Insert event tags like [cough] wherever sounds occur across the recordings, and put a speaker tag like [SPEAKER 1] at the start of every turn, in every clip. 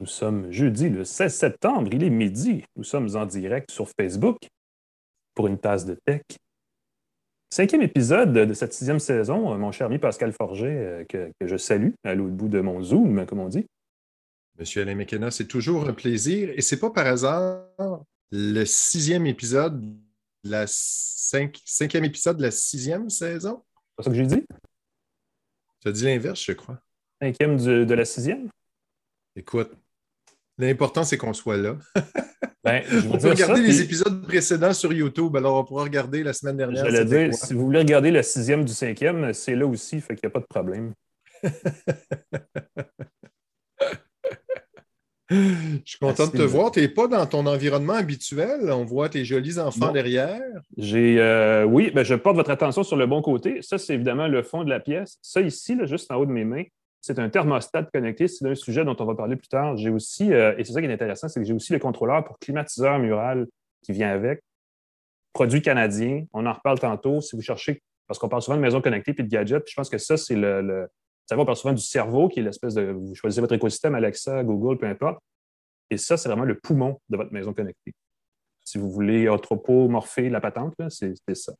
[SPEAKER 1] Nous sommes jeudi le 16 septembre, il est midi. Nous sommes en direct sur Facebook pour une tasse de tech. Cinquième épisode de cette sixième saison, mon cher ami Pascal Forget, euh, que, je salue à l'autre bout de mon Zoom, comme on dit.
[SPEAKER 2] Monsieur Alain McKenna, c'est toujours un plaisir. Et c'est pas par hasard le sixième épisode, la cinquième épisode de la sixième saison?
[SPEAKER 1] C'est ça que j'ai dit?
[SPEAKER 2] Tu as dit l'inverse, je crois.
[SPEAKER 1] Cinquième de la sixième?
[SPEAKER 2] Écoute, L'important, c'est qu'on soit là. [laughs]
[SPEAKER 1] Ben,
[SPEAKER 2] on peut regarder les épisodes précédents sur YouTube. Alors, on pourra regarder la semaine dernière.
[SPEAKER 1] J'allais dire, si vous voulez regarder le sixième du cinquième, c'est là aussi, fait qu'il n'y a pas de problème. [laughs]
[SPEAKER 2] Je suis content de te voir. Tu n'es pas dans ton environnement habituel. On voit tes jolis enfants derrière.
[SPEAKER 1] J'ai, euh, oui, ben, je porte votre attention sur le bon côté. Ça, c'est évidemment le fond de la pièce. Ça ici, là, juste en haut de mes mains, c'est un thermostat connecté. C'est un sujet dont on va parler plus tard. J'ai aussi, euh, et c'est ça qui est intéressant, c'est que j'ai aussi le contrôleur pour climatiseur mural qui vient avec. Produit canadien. On en reparle tantôt. Si vous cherchez, parce qu'on parle souvent de maisons connectées et de gadgets, je pense que ça, c'est le, Ça va, on parle souvent du cerveau, qui est l'espèce de. Vous choisissez votre écosystème, Alexa, Google, peu importe. Et ça, c'est vraiment le poumon de votre maison connectée. Si vous voulez anthropomorpher la patente, c'est ça.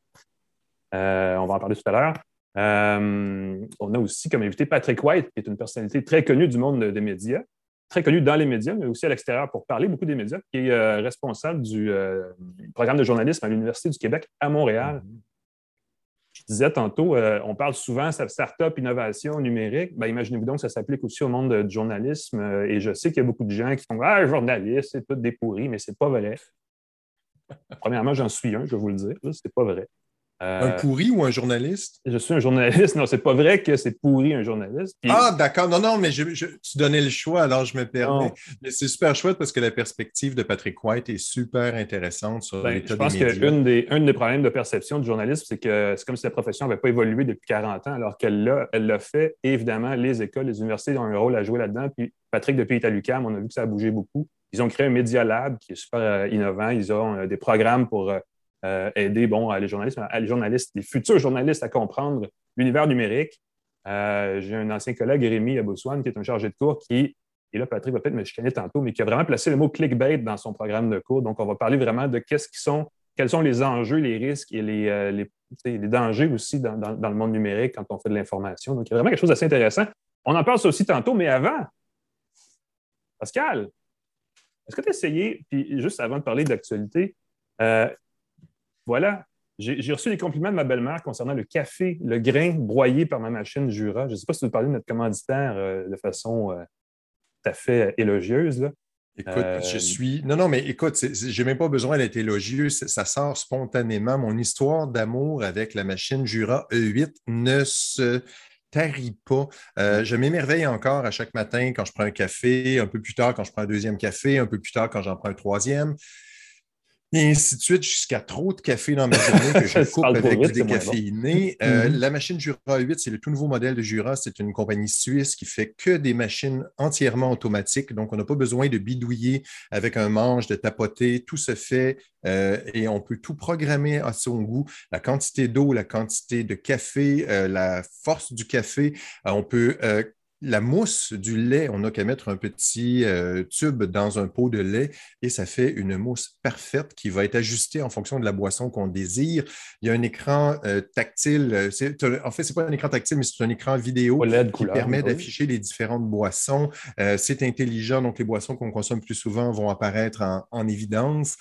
[SPEAKER 1] Euh, on va en parler tout à l'heure. Euh, on a aussi comme invité Patrick White, qui est une personnalité très connue du monde des médias, très connue dans les médias, mais aussi à l'extérieur pour parler beaucoup des médias, qui est euh, responsable du euh, programme de journalisme à l'Université du Québec à Montréal. Mm-hmm. Je disais tantôt, on parle souvent de start-up, innovation numérique. Ben, Imaginez-vous donc que ça s'applique aussi au monde du journalisme. et je sais qu'il y a beaucoup de gens qui font Ah, journaliste, c'est tout des pourris, mais c'est pas vrai. Premièrement, j'en suis un, je vais vous le dire. C'est pas vrai
[SPEAKER 2] un euh, pourri ou un journaliste?
[SPEAKER 1] Je suis un journaliste. [laughs] Non, c'est pas vrai que c'est pourri un journaliste.
[SPEAKER 2] Ah, d'accord. Non, non, mais tu donnais le choix, alors je me permets. Mais c'est super chouette parce que la perspective de Patrick White est super intéressante sur
[SPEAKER 1] ben, Je pense qu'un des, des problèmes de perception du journalisme, c'est que c'est comme si la profession n'avait pas évolué depuis 40 ans, alors qu'elle l'a, elle l'a fait. Et évidemment, les écoles, les universités ont un rôle à jouer là-dedans. Puis Patrick, depuis l'UQAM, on a vu que ça a bougé beaucoup. Ils ont créé un Media Lab qui est super euh, innovant. Ils ont euh, des programmes pour euh, aider bon, les, journalistes, les journalistes, les futurs journalistes à comprendre l'univers numérique. Euh, j'ai un ancien collègue, Rémi Abouswan, qui est un chargé de cours, qui, et là, Patrick va peut-être me chicaner tantôt, mais qui a vraiment placé le mot clickbait dans son programme de cours. Donc, on va parler vraiment de qu'est-ce qui sont, quels sont les enjeux, les risques et les, euh, les, dangers aussi dans, dans, le monde numérique quand on fait de l'information. Donc, il y a vraiment quelque chose d'assez intéressant. On en parle aussi tantôt, mais avant, Pascal, est-ce que tu as essayé, puis juste avant de parler d'actualité, voilà, j'ai reçu des compliments de ma belle-mère concernant le café, le grain broyé par ma machine Jura. Je ne sais pas si vous parlez de notre commanditaire euh, de façon euh, tout à fait élogieuse.
[SPEAKER 2] Écoute, je euh, suis. Non, non, mais écoute, j'ai même pas besoin d'être élogieux. Ça sort spontanément. Mon histoire d'amour avec la machine Jura E8 ne se tarit pas. je m'émerveille encore à chaque matin quand je prends un café, un peu plus tard quand je prends un deuxième café, un peu plus tard quand j'en prends un troisième et ainsi de suite, jusqu'à trop de café dans ma journée que [laughs] je coupe avec du décaféiné. Euh, mm-hmm. La machine Jura 8, c'est le tout nouveau modèle de Jura. C'est une compagnie suisse qui fait que des machines entièrement automatiques. Donc, on n'a pas besoin de bidouiller avec un manche, de tapoter. Tout se fait euh, et on peut tout programmer à son goût. La quantité d'eau, la quantité de café, euh, la force du café. on peut la mousse du lait, on n'a qu'à mettre un petit euh, tube dans un pot de lait et ça fait une mousse parfaite qui va être ajustée en fonction de la boisson qu'on désire. Il y a un écran euh, tactile. Euh, en fait, ce n'est pas un écran tactile, mais c'est un écran vidéo qui permet d'afficher les différentes boissons. c'est intelligent, donc les boissons qu'on consomme plus souvent vont apparaître en, en évidence.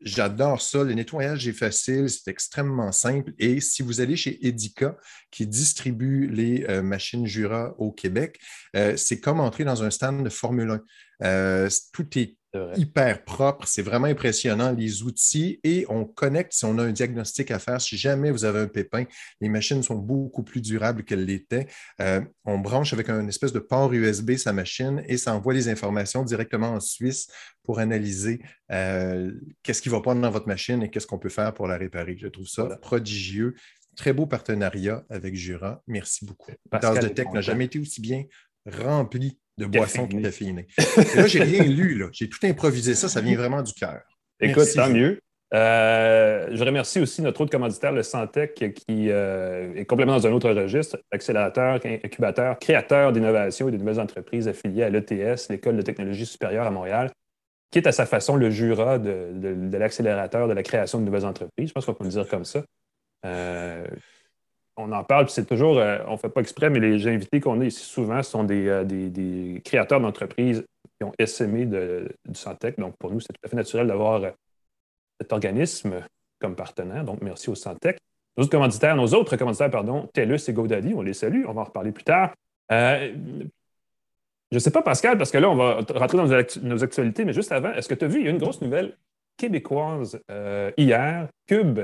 [SPEAKER 2] J'adore ça. Le nettoyage est facile, c'est extrêmement simple. Et si vous allez chez Edica, qui distribue les euh, machines Jura au Québec, euh, c'est comme entrer dans un stand de Formule 1. Euh, tout est hyper propre. C'est vraiment impressionnant, les outils. Et on connecte si on a un diagnostic à faire. Si jamais vous avez un pépin, les machines sont beaucoup plus durables qu'elles l'étaient. Euh, on branche avec un espèce de port USB sa machine et ça envoie les informations directement en Suisse pour analyser euh, qu'est-ce qui va pas dans votre machine et qu'est-ce qu'on peut faire pour la réparer. Je trouve ça prodigieux. Très beau partenariat avec Jura. Merci beaucoup. Tasse de Tech n'a jamais été aussi bien rempli de boissons caféinées. Et là, j'ai rien lu, là. J'ai tout improvisé ça, ça vient vraiment du cœur.
[SPEAKER 1] Écoute, tant mieux. je remercie aussi notre autre commanditaire, le Santec, qui est complètement dans un autre registre, accélérateur, incubateur, créateur d'innovation et de nouvelles entreprises affiliées à l'ETS, l'École de technologie supérieure à Montréal, qui est à sa façon le jura de, l'accélérateur de la création de nouvelles entreprises. Je pense qu'on peut le dire comme ça. Euh, on en parle, c'est toujours, euh, on ne fait pas exprès, mais les invités qu'on a ici souvent sont des, euh, créateurs d'entreprises qui ont SME du Santec. Donc, pour nous, c'est tout à fait naturel d'avoir cet organisme comme partenaire. Donc, merci au Santec. Nos autres commanditaires, nos autres commanditaires, pardon, TELUS et GoDaddy, on les salue, on va en reparler plus tard. Je ne sais pas, Pascal, parce que là, on va rentrer dans nos actualités, mais juste avant, est-ce que tu as vu, il y a une grosse nouvelle québécoise euh, hier, Cube.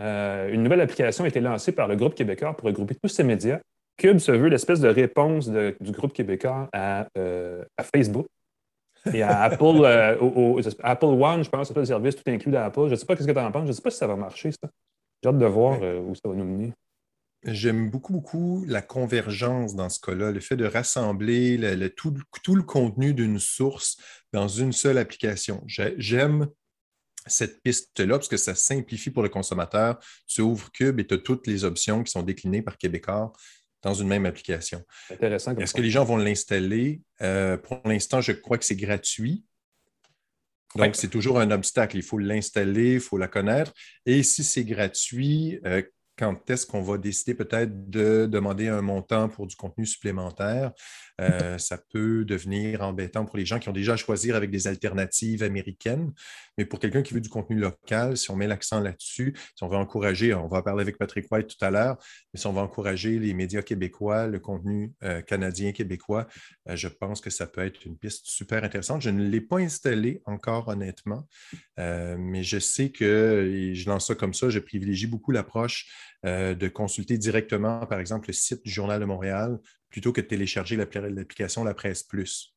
[SPEAKER 1] Euh, une nouvelle application a été lancée par le groupe québécois pour regrouper tous ces médias. Cube se veut l'espèce de réponse du groupe québécois à, euh, Facebook et à [laughs] Apple, Apple One, je pense, c'est le service tout inclus d'Apple. Je ne sais pas ce que tu en penses. Je ne sais pas si ça va marcher, ça. J'ai hâte de voir où ça va nous mener.
[SPEAKER 2] J'aime beaucoup, beaucoup la convergence dans ce cas-là, le fait de rassembler tout, le contenu d'une source dans une seule application. J'aime cette piste-là parce que ça simplifie pour le consommateur. Tu ouvres Cube et tu as toutes les options qui sont déclinées par Québécois dans une même application.
[SPEAKER 1] Intéressant.
[SPEAKER 2] Est-ce que les gens vont l'installer? Euh, pour l'instant, je crois que c'est gratuit. Donc, c'est toujours un obstacle. Il faut l'installer, il faut la connaître. Et si c'est gratuit, euh, quand est-ce qu'on va décider peut-être de demander un montant pour du contenu supplémentaire? Euh, [laughs] ça peut devenir embêtant pour les gens qui ont déjà à choisir avec des alternatives américaines. Mais pour quelqu'un qui veut du contenu local, si on met l'accent là-dessus, si on veut encourager, on va parler avec Patrick White tout à l'heure, mais si on va encourager les médias québécois, le contenu euh, canadien québécois, euh, je pense que ça peut être une piste super intéressante. Je ne l'ai pas installée encore, honnêtement, mais je sais que, et je lance ça comme ça, je privilégie beaucoup l'approche euh, de consulter directement, par exemple, le site du Journal de Montréal plutôt que de télécharger l'application La Presse Plus.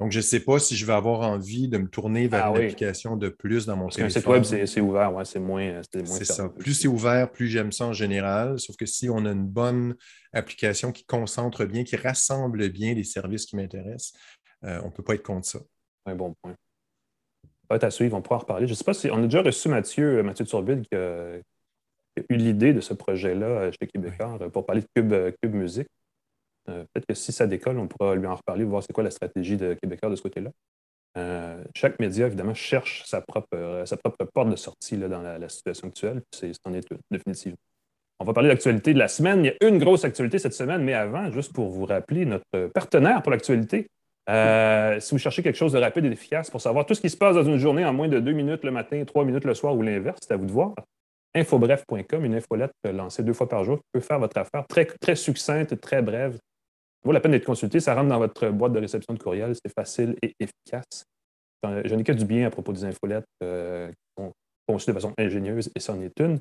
[SPEAKER 2] Donc, je ne sais pas si je vais avoir envie de me tourner vers ah une application de plus dans mon
[SPEAKER 1] Parce téléphone. Site web, c'est ouvert, ouais, c'est moins.
[SPEAKER 2] C'est ça. Plus c'est ouvert, plus j'aime ça en général. Sauf que si on a une bonne application qui concentre bien, qui rassemble bien les services qui m'intéressent, euh, on ne peut pas être contre ça.
[SPEAKER 1] Un bon point. À suivre, on pourra en reparler. Je ne sais pas si on a déjà reçu Mathieu, euh, Mathieu Turbide, qui a, eu l'idée de ce projet-là euh, chez Québécois euh, pour parler de Cube, euh, Cube Musique. Peut-être que si ça décolle, on pourra lui en reparler, voir c'est quoi la stratégie de Québécois de ce côté-là. chaque média, évidemment, cherche sa propre, sa propre porte de sortie là, dans la, situation actuelle. C'est en est une, définitivement. On va parler de l'actualité de la semaine. Il y a une grosse actualité cette semaine, mais avant, juste pour vous rappeler, notre partenaire pour l'actualité, si vous cherchez quelque chose de rapide et d'efficace pour savoir tout ce qui se passe dans une journée en moins de deux minutes le matin, trois minutes le soir ou l'inverse, c'est à vous de voir infobref.com, une infolette lancée deux fois par jour qui peut faire votre affaire très, très succincte, très brève. Ça vaut la peine d'être consulté. Ça rentre dans votre boîte de réception de courriel. C'est facile et efficace. Je n'ai que du bien à propos des infolettes euh, conçues de façon ingénieuse et c'en est une.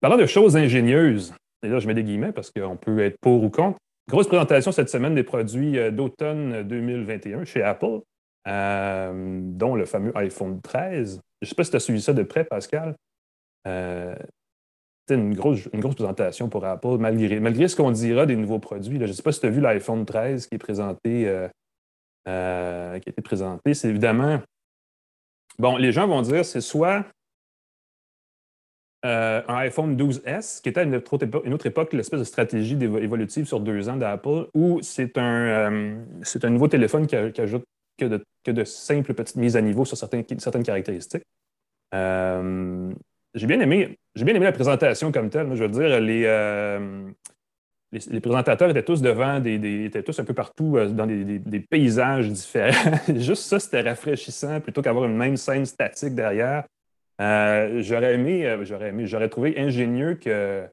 [SPEAKER 1] Parlant de choses ingénieuses, et là je mets des guillemets parce qu'on peut être pour ou contre. Grosse présentation cette semaine des produits euh, d'automne 2021 chez Apple, euh, dont le fameux iPhone 13. Je ne sais pas si tu as suivi ça de près, Pascal. Euh, une grosse, une grosse présentation pour Apple, malgré, malgré ce qu'on dira des nouveaux produits. Je ne sais pas si tu as vu l'iPhone 13 qui est présenté, euh, euh, qui a été présenté. C'est évidemment. Bon, les gens vont dire c'est soit un iPhone 12S, qui était à une autre époque, l'espèce de stratégie évolutive sur deux ans d'Apple, ou c'est un, un nouveau téléphone qui, ajoute que de, que de, simples petites mises à niveau sur certaines, certaines caractéristiques j'ai bien aimé, j'ai bien aimé la présentation comme telle. Je veux dire, les, euh, les, présentateurs étaient tous devant des, étaient tous un peu partout euh, dans des, paysages différents. [laughs] Juste ça, c'était rafraîchissant plutôt qu'avoir une même scène statique derrière. Euh, j'aurais aimé, j'aurais aimé, j'aurais trouvé ingénieux que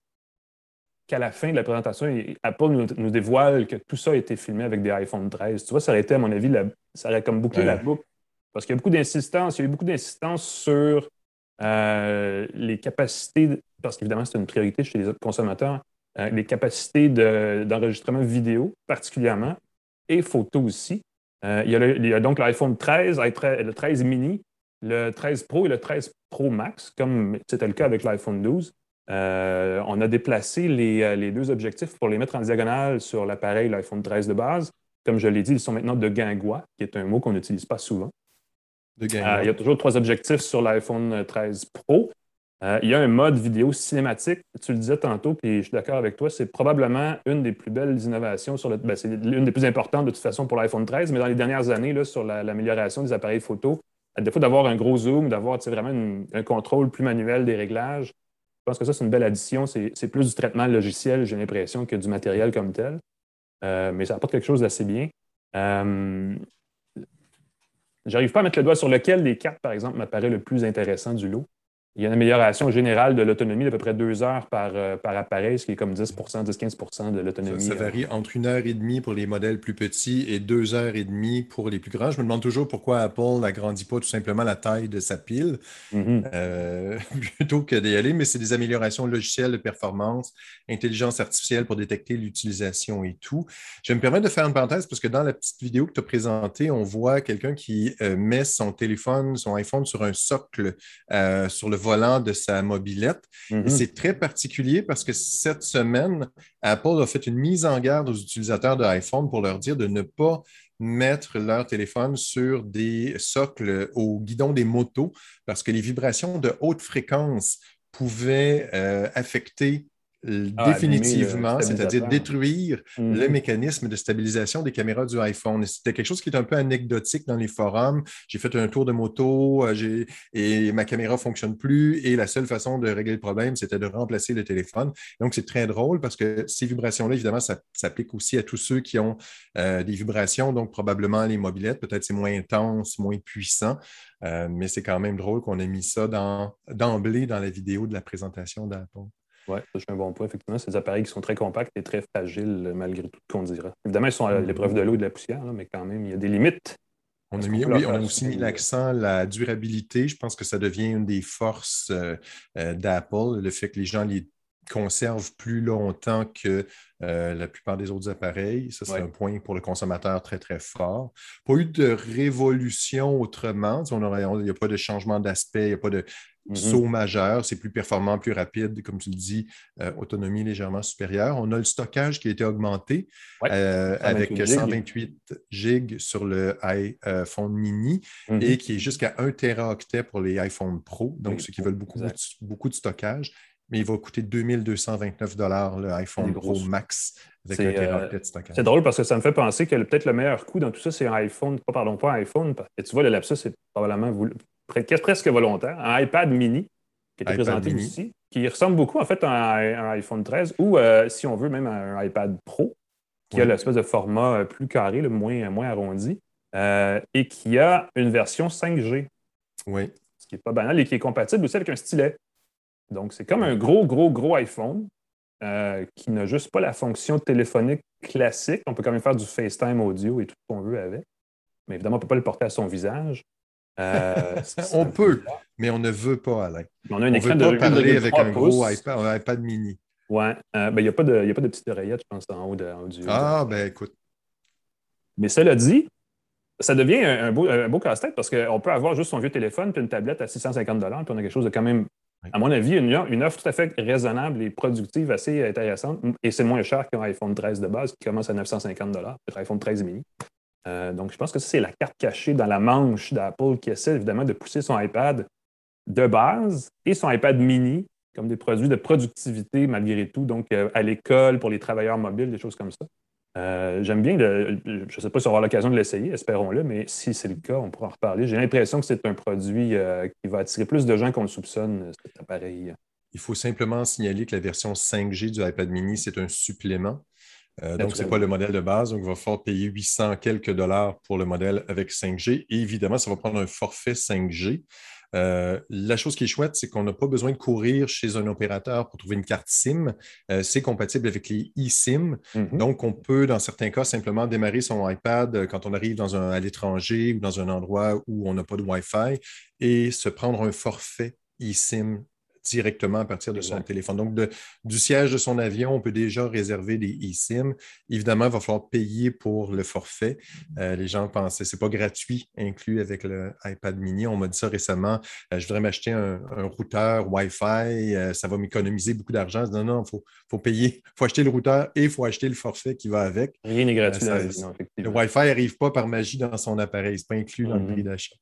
[SPEAKER 1] qu'à la fin de la présentation, Apple nous, dévoile que tout ça a été filmé avec des iPhone 13. Tu vois, ça aurait été, à mon avis, ça aurait comme bouclé la boucle. Parce qu'il y a beaucoup d'insistance, il y a eu beaucoup d'insistance sur euh, les capacités, parce qu'évidemment, c'est une priorité chez les autres consommateurs, euh, les capacités d'enregistrement vidéo particulièrement et photo aussi. Euh, il, y a donc l'iPhone 13, le 13 mini, le 13 Pro et le 13 Pro Max, comme c'était le cas avec l'iPhone 12. on a déplacé les, les, deux objectifs pour les mettre en diagonale sur l'appareil, l'iPhone 13 de base. Comme je l'ai dit, ils sont maintenant de guingois, qui est un mot qu'on n'utilise pas souvent. Il y a toujours trois objectifs sur l'iPhone 13 Pro. Euh, il y a un mode vidéo cinématique, tu le disais tantôt, puis je suis d'accord avec toi, c'est probablement une des plus belles innovations, sur le, ben, c'est l'une des plus importantes de toute façon pour l'iPhone 13, mais dans les dernières années, là, sur l'amélioration des appareils photo, à défaut d'avoir un gros zoom, d'avoir vraiment un contrôle plus manuel des réglages, je pense que ça, c'est une belle addition. C'est plus du traitement logiciel, j'ai l'impression, que du matériel comme tel. Euh, mais ça apporte quelque chose d'assez bien. Euh, J'arrive pas à mettre le doigt sur lequel des quatre, par exemple, m'apparaît le plus intéressant du lot. Il y a une amélioration générale de l'autonomie d'à peu près deux heures par, euh, par appareil, ce qui est comme 10 10-15 de l'autonomie.
[SPEAKER 2] Ça, varie entre une heure et demie pour les modèles plus petits et deux heures et demie pour les plus grands. Je me demande toujours pourquoi Apple n'agrandit pas tout simplement la taille de sa pile mm-hmm. euh, [laughs] plutôt que d'y aller, mais c'est des améliorations logicielles de performance, intelligence artificielle pour détecter l'utilisation et tout. Je vais me permettre de faire une parenthèse parce que dans la petite vidéo que tu as présentée, on voit quelqu'un qui euh, met son téléphone, son iPhone sur un socle sur le volant de sa mobilette. Mhm. C'est très particulier parce que cette semaine, Apple a fait une mise en garde aux utilisateurs de iPhone pour leur dire de ne pas mettre leur téléphone sur des socles au guidon des motos parce que les vibrations de haute fréquence pouvaient euh, affecter ah, définitivement, c'est-à-dire détruire le mhm. mécanisme de stabilisation des caméras du iPhone. C'était quelque chose qui est un peu anecdotique dans les forums. J'ai fait un tour de moto euh, et ma caméra ne fonctionne plus et la seule façon de régler le problème, c'était de remplacer le téléphone. Donc, c'est très drôle parce que ces vibrations-là, évidemment, ça s'applique aussi à tous ceux qui ont euh, des vibrations, donc probablement les mobilettes. Peut-être c'est moins intense, moins puissant, euh, mais c'est quand même drôle qu'on ait mis ça d'emblée dans la vidéo de la présentation d'Apple.
[SPEAKER 1] Oui, c'est un bon point. Effectivement, c'est des appareils qui sont très compacts et très fragiles, malgré tout ce qu'on dira. Évidemment, ils sont à l'épreuve de l'eau et de la poussière, mais quand même, il y a des limites.
[SPEAKER 2] On a, mis, oui, on a aussi mis l'accent la durabilité. Je pense que ça devient une des forces euh, euh, d'Apple, le fait que les gens les conservent plus longtemps que euh, la plupart des autres appareils. Ça, c'est un point pour le consommateur très, très fort. Pas eu de révolution autrement. il n'y a pas de changement d'aspect, il n'y a pas de Mm-hmm. saut majeur, c'est plus performant, plus rapide, comme tu le dis, euh, autonomie légèrement supérieure. On a le stockage qui a été augmenté euh, avec 128 gigs sur le iPhone mini et mm-hmm. qui est jusqu'à 1 Teraoctet pour les iPhone Pro, donc ceux qui veulent beaucoup, beaucoup de stockage. Mais il va coûter 2229 le iPhone Pro Max avec un Teraoctet de stockage.
[SPEAKER 1] C'est drôle parce que ça me fait penser que peut-être le meilleur coût dans tout ça, c'est un iPhone, pas pardon, pas un iPhone, parce que tu vois, le lapsus, c'est probablement presque volontaire, un iPad mini qui est présenté ici, qui ressemble beaucoup en fait à un, iPhone 13 ou, euh, si on veut, même à un iPad Pro, qui a l'espèce de format euh, plus carré, le moins, moins arrondi, euh, et qui a une version 5G.
[SPEAKER 2] Oui.
[SPEAKER 1] Ce qui n'est pas banal et qui est compatible aussi avec un stylet. Donc, c'est comme un gros, gros, gros iPhone qui n'a juste pas la fonction téléphonique classique. On peut quand même faire du FaceTime audio et tout ce qu'on veut avec. Mais évidemment, on ne peut pas le porter à son visage.
[SPEAKER 2] Euh, [laughs] on peut, mais on ne veut pas, Alain.
[SPEAKER 1] On a un
[SPEAKER 2] écran
[SPEAKER 1] veut
[SPEAKER 2] pas parler avec un gros iPad, un iPad mini.
[SPEAKER 1] Oui. Euh, ben, il n'y a, pas de, a pas de petite oreillette, je pense, en haut, de, du.
[SPEAKER 2] Ah, ben écoute.
[SPEAKER 1] Mais cela dit, ça devient un, beau, beau casse-tête parce qu'on peut avoir juste son vieux téléphone puis une tablette à 650 puis on a quelque chose de quand même, à mon avis, une, une offre tout à fait raisonnable et productive, assez intéressante. Et c'est moins cher qu'un iPhone 13 de base qui commence à 950 peut iPhone 13 mini. Euh, donc, je pense que ça, c'est la carte cachée dans la manche d'Apple qui essaie évidemment de pousser son iPad de base et son iPad mini comme des produits de productivité malgré tout, donc euh, à l'école, pour les travailleurs mobiles, des choses comme ça. Euh, j'aime bien, je ne sais pas si on aura l'occasion de l'essayer, espérons-le, mais si c'est le cas, on pourra en reparler. J'ai l'impression que c'est un produit qui va attirer plus de gens qu'on le soupçonne, cet appareil.
[SPEAKER 2] Il faut simplement signaler que la version 5G du iPad mini, c'est un supplément. Euh, donc, ce n'est pas le modèle de base. Donc, il va falloir payer 800 quelques dollars pour le modèle avec 5G. Et évidemment, ça va prendre un forfait 5G. Euh, la chose qui est chouette, c'est qu'on n'a pas besoin de courir chez un opérateur pour trouver une carte SIM. Euh, c'est compatible avec les eSIM. Mm-hmm. Donc, on peut, dans certains cas, simplement démarrer son iPad quand on arrive dans un, à l'étranger ou dans un endroit où on n'a pas de Wi-Fi et se prendre un forfait eSIM directement à partir de son téléphone. Donc, du siège de son avion, on peut déjà réserver des eSIM. Évidemment, il va falloir payer pour le forfait. Euh, les gens pensaient, c'est pas gratuit inclus avec le iPad mini. On m'a dit ça récemment. Euh, je voudrais m'acheter un, routeur Wi-Fi, euh, ça va m'économiser beaucoup d'argent. Non, non, il faut, faut, payer. Il [laughs] faut acheter le routeur et il faut acheter le forfait qui va avec.
[SPEAKER 1] Rien n'est gratuit.
[SPEAKER 2] le Wi-Fi n'arrive pas par magie dans son appareil. Ce n'est pas inclus dans le prix mm-hmm. d'achat.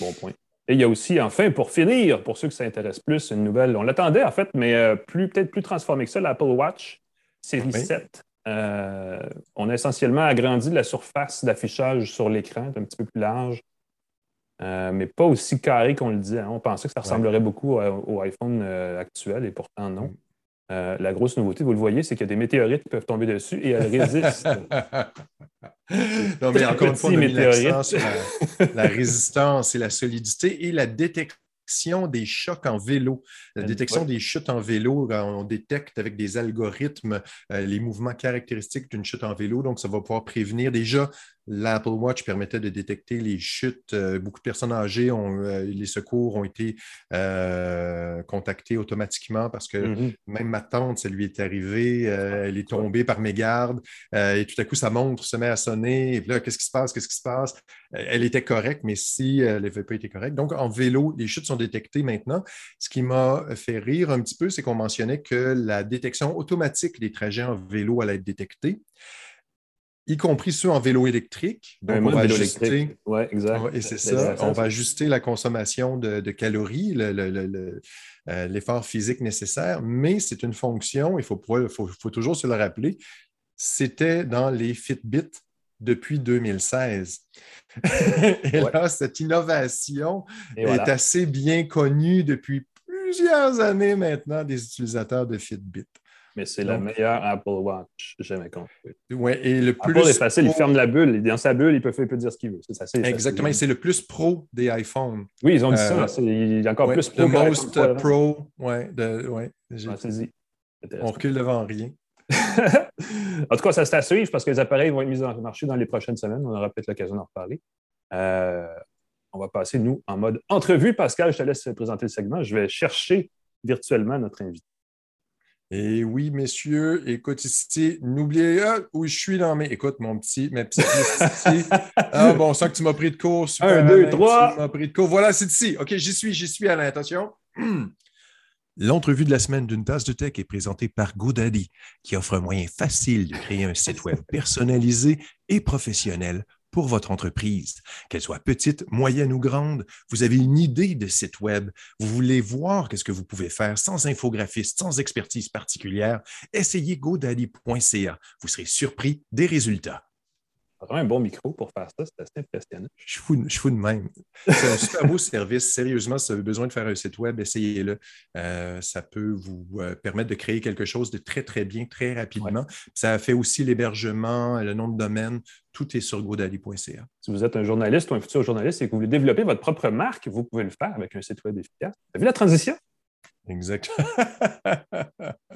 [SPEAKER 1] Bon point. Et il y a aussi, enfin, pour finir, pour ceux qui s'intéressent plus, une nouvelle, on l'attendait en fait, mais euh, plus peut-être plus transformée que ça, l'Apple Watch série 7. Euh, on a essentiellement agrandi la surface d'affichage sur l'écran, un petit peu plus large, euh, mais pas aussi carré qu'on le disait. Hein. On pensait que ça ressemblerait beaucoup au iPhone actuel et pourtant non. La grosse nouveauté, vous le voyez, c'est qu'il y a des météorites qui peuvent tomber dessus et elles résistent. [laughs]
[SPEAKER 2] non, mais encore une fois, on a la, résistance et la solidité et la détection des chocs en vélo. La détection des chutes en vélo, on détecte avec des algorithmes euh, les mouvements caractéristiques d'une chute en vélo. Donc, ça va pouvoir prévenir déjà L'Apple Watch permettait de détecter les chutes. Euh, beaucoup de personnes âgées, ont, euh, les secours ont été euh, contactés automatiquement parce que mm-hmm. même ma tante, ça lui est arrivé, elle est tombée par mégarde et tout à coup, sa montre se met à sonner. Et là, qu'est-ce qui se passe? Qu'est-ce qui se passe? Elle était correcte, mais si elle n'avait pas été correcte. Donc, en vélo, les chutes sont détectées maintenant. Ce qui m'a fait rire un petit peu, c'est qu'on mentionnait que la détection automatique des trajets en vélo allait être détectée y compris ceux en vélo électrique.
[SPEAKER 1] Donc, on va ajuster. Ouais, exact.
[SPEAKER 2] Et c'est ça. On va ajuster la consommation de, calories, euh, l'effort physique nécessaire, mais c'est une fonction, il faut, faut, toujours se le rappeler, c'était dans les Fitbit depuis 2016. [laughs] et là, cette innovation est assez bien connue depuis plusieurs années maintenant des utilisateurs de Fitbit
[SPEAKER 1] mais c'est la meilleure Apple Watch jamais construite.
[SPEAKER 2] Oui, et le plus.
[SPEAKER 1] Apple est facile, il ferme la bulle. Dans sa bulle, il peut, faire, peut dire ce qu'il veut.
[SPEAKER 2] Exactement, c'est le plus pro des iPhones.
[SPEAKER 1] Oui, ils ont dit ça. Euh, il a encore plus
[SPEAKER 2] pro. Le most pro, oui. Ouais, On recule devant rien. [laughs]
[SPEAKER 1] en tout cas, ça c'est à suivre parce que les appareils vont être mis en marché dans les prochaines semaines. On aura peut-être l'occasion d'en reparler. Euh, on va passer, nous, en mode entrevue. Pascal, je te laisse présenter le segment. Je vais chercher virtuellement notre invité.
[SPEAKER 2] Et oui, messieurs, écoute ici, n'oubliez pas où je suis dans mes. Écoute, mon petit, ma petite liste Ah, bon, on sent que tu m'as pris de cours.
[SPEAKER 1] Un, deux, trois.
[SPEAKER 2] Tu m'as pris de cours. Voilà, c'est ici. OK, j'y suis, j'y suis, Alain. Attention. [clears throat] L'entrevue de la semaine d'une tasse de tech est présentée par GoDaddy, qui offre un moyen facile de créer un site web personnalisé et professionnel pour votre entreprise. Qu'elle soit petite, moyenne ou grande, vous avez une idée de site web, vous voulez voir qu'est-ce que vous pouvez faire sans infographiste, sans expertise particulière, essayez godaddy.ca. Vous serez surpris des résultats
[SPEAKER 1] un bon micro pour faire ça, c'est assez impressionnant.
[SPEAKER 2] Je fous, je fous de même. C'est un super beau [laughs] service. Sérieusement, si vous avez besoin de faire un site web, essayez-le. Euh, ça peut vous euh, permettre de créer quelque chose de très, très bien, très rapidement. Ça fait aussi l'hébergement, le nom de domaine. Tout est sur godaddy.ca.
[SPEAKER 1] Si vous êtes un journaliste ou un futur journaliste et que vous voulez développer votre propre marque, vous pouvez le faire avec un site web efficace. Vous avez vu la transition?
[SPEAKER 2] Exact. [laughs]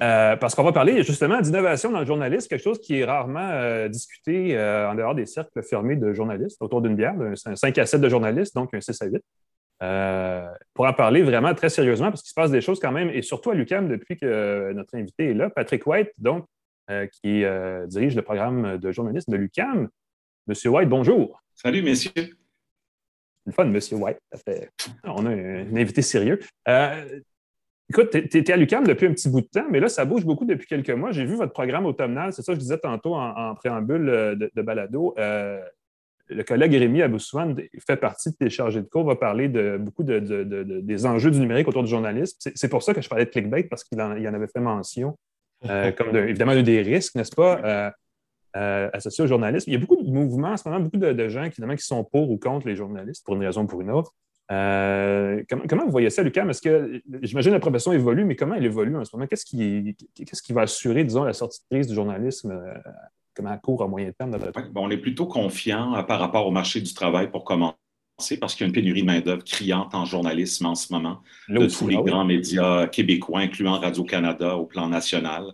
[SPEAKER 1] Euh, parce qu'on va parler justement d'innovation dans le journalisme, quelque chose qui est rarement euh, discuté euh, en dehors des cercles fermés de journalistes, autour d'une bière, un 5 à 7 de journalistes, donc un 6 à 8. pour en parler vraiment très sérieusement, parce qu'il se passe des choses quand même, et surtout à l'UCAM depuis que notre invité est là, Patrick White, donc, qui dirige le programme de journalisme de l'UCAM. Monsieur White, bonjour.
[SPEAKER 3] Salut, messieurs.
[SPEAKER 1] Une fun, Monsieur White. On a un, invité sérieux. Écoute, tu étais à l'UCAM depuis un petit bout de temps, mais là, ça bouge beaucoup depuis quelques mois. J'ai vu votre programme automnal, c'est ça que je disais tantôt en, préambule euh, de, balado. Euh, le collègue Rémi Aboussouane fait partie de tes chargés de cours, va parler de beaucoup de, des enjeux du numérique autour du journalisme. C'est pour ça que je parlais de clickbait, parce qu'il en, avait fait mention, euh, [laughs] comme évidemment un des risques, n'est-ce pas, associés au journalisme. Il y a beaucoup de mouvements en ce moment, beaucoup de, gens qui, qui sont pour ou contre les journalistes, pour une raison ou pour une autre. Euh, comment, vous voyez ça, Lucas? Est-ce que, j'imagine, la profession évolue, mais comment elle évolue en ce moment? Qu'est-ce qui, qu'est-ce qui va assurer, disons, la sortie de crise du journalisme euh, comme à court, à moyen terme?
[SPEAKER 3] on est plutôt confiant euh, par rapport au marché du travail pour commencer parce qu'il y a une pénurie de main-d'œuvre criante en journalisme en ce moment, de tous les ah grands médias québécois, incluant Radio-Canada au plan national.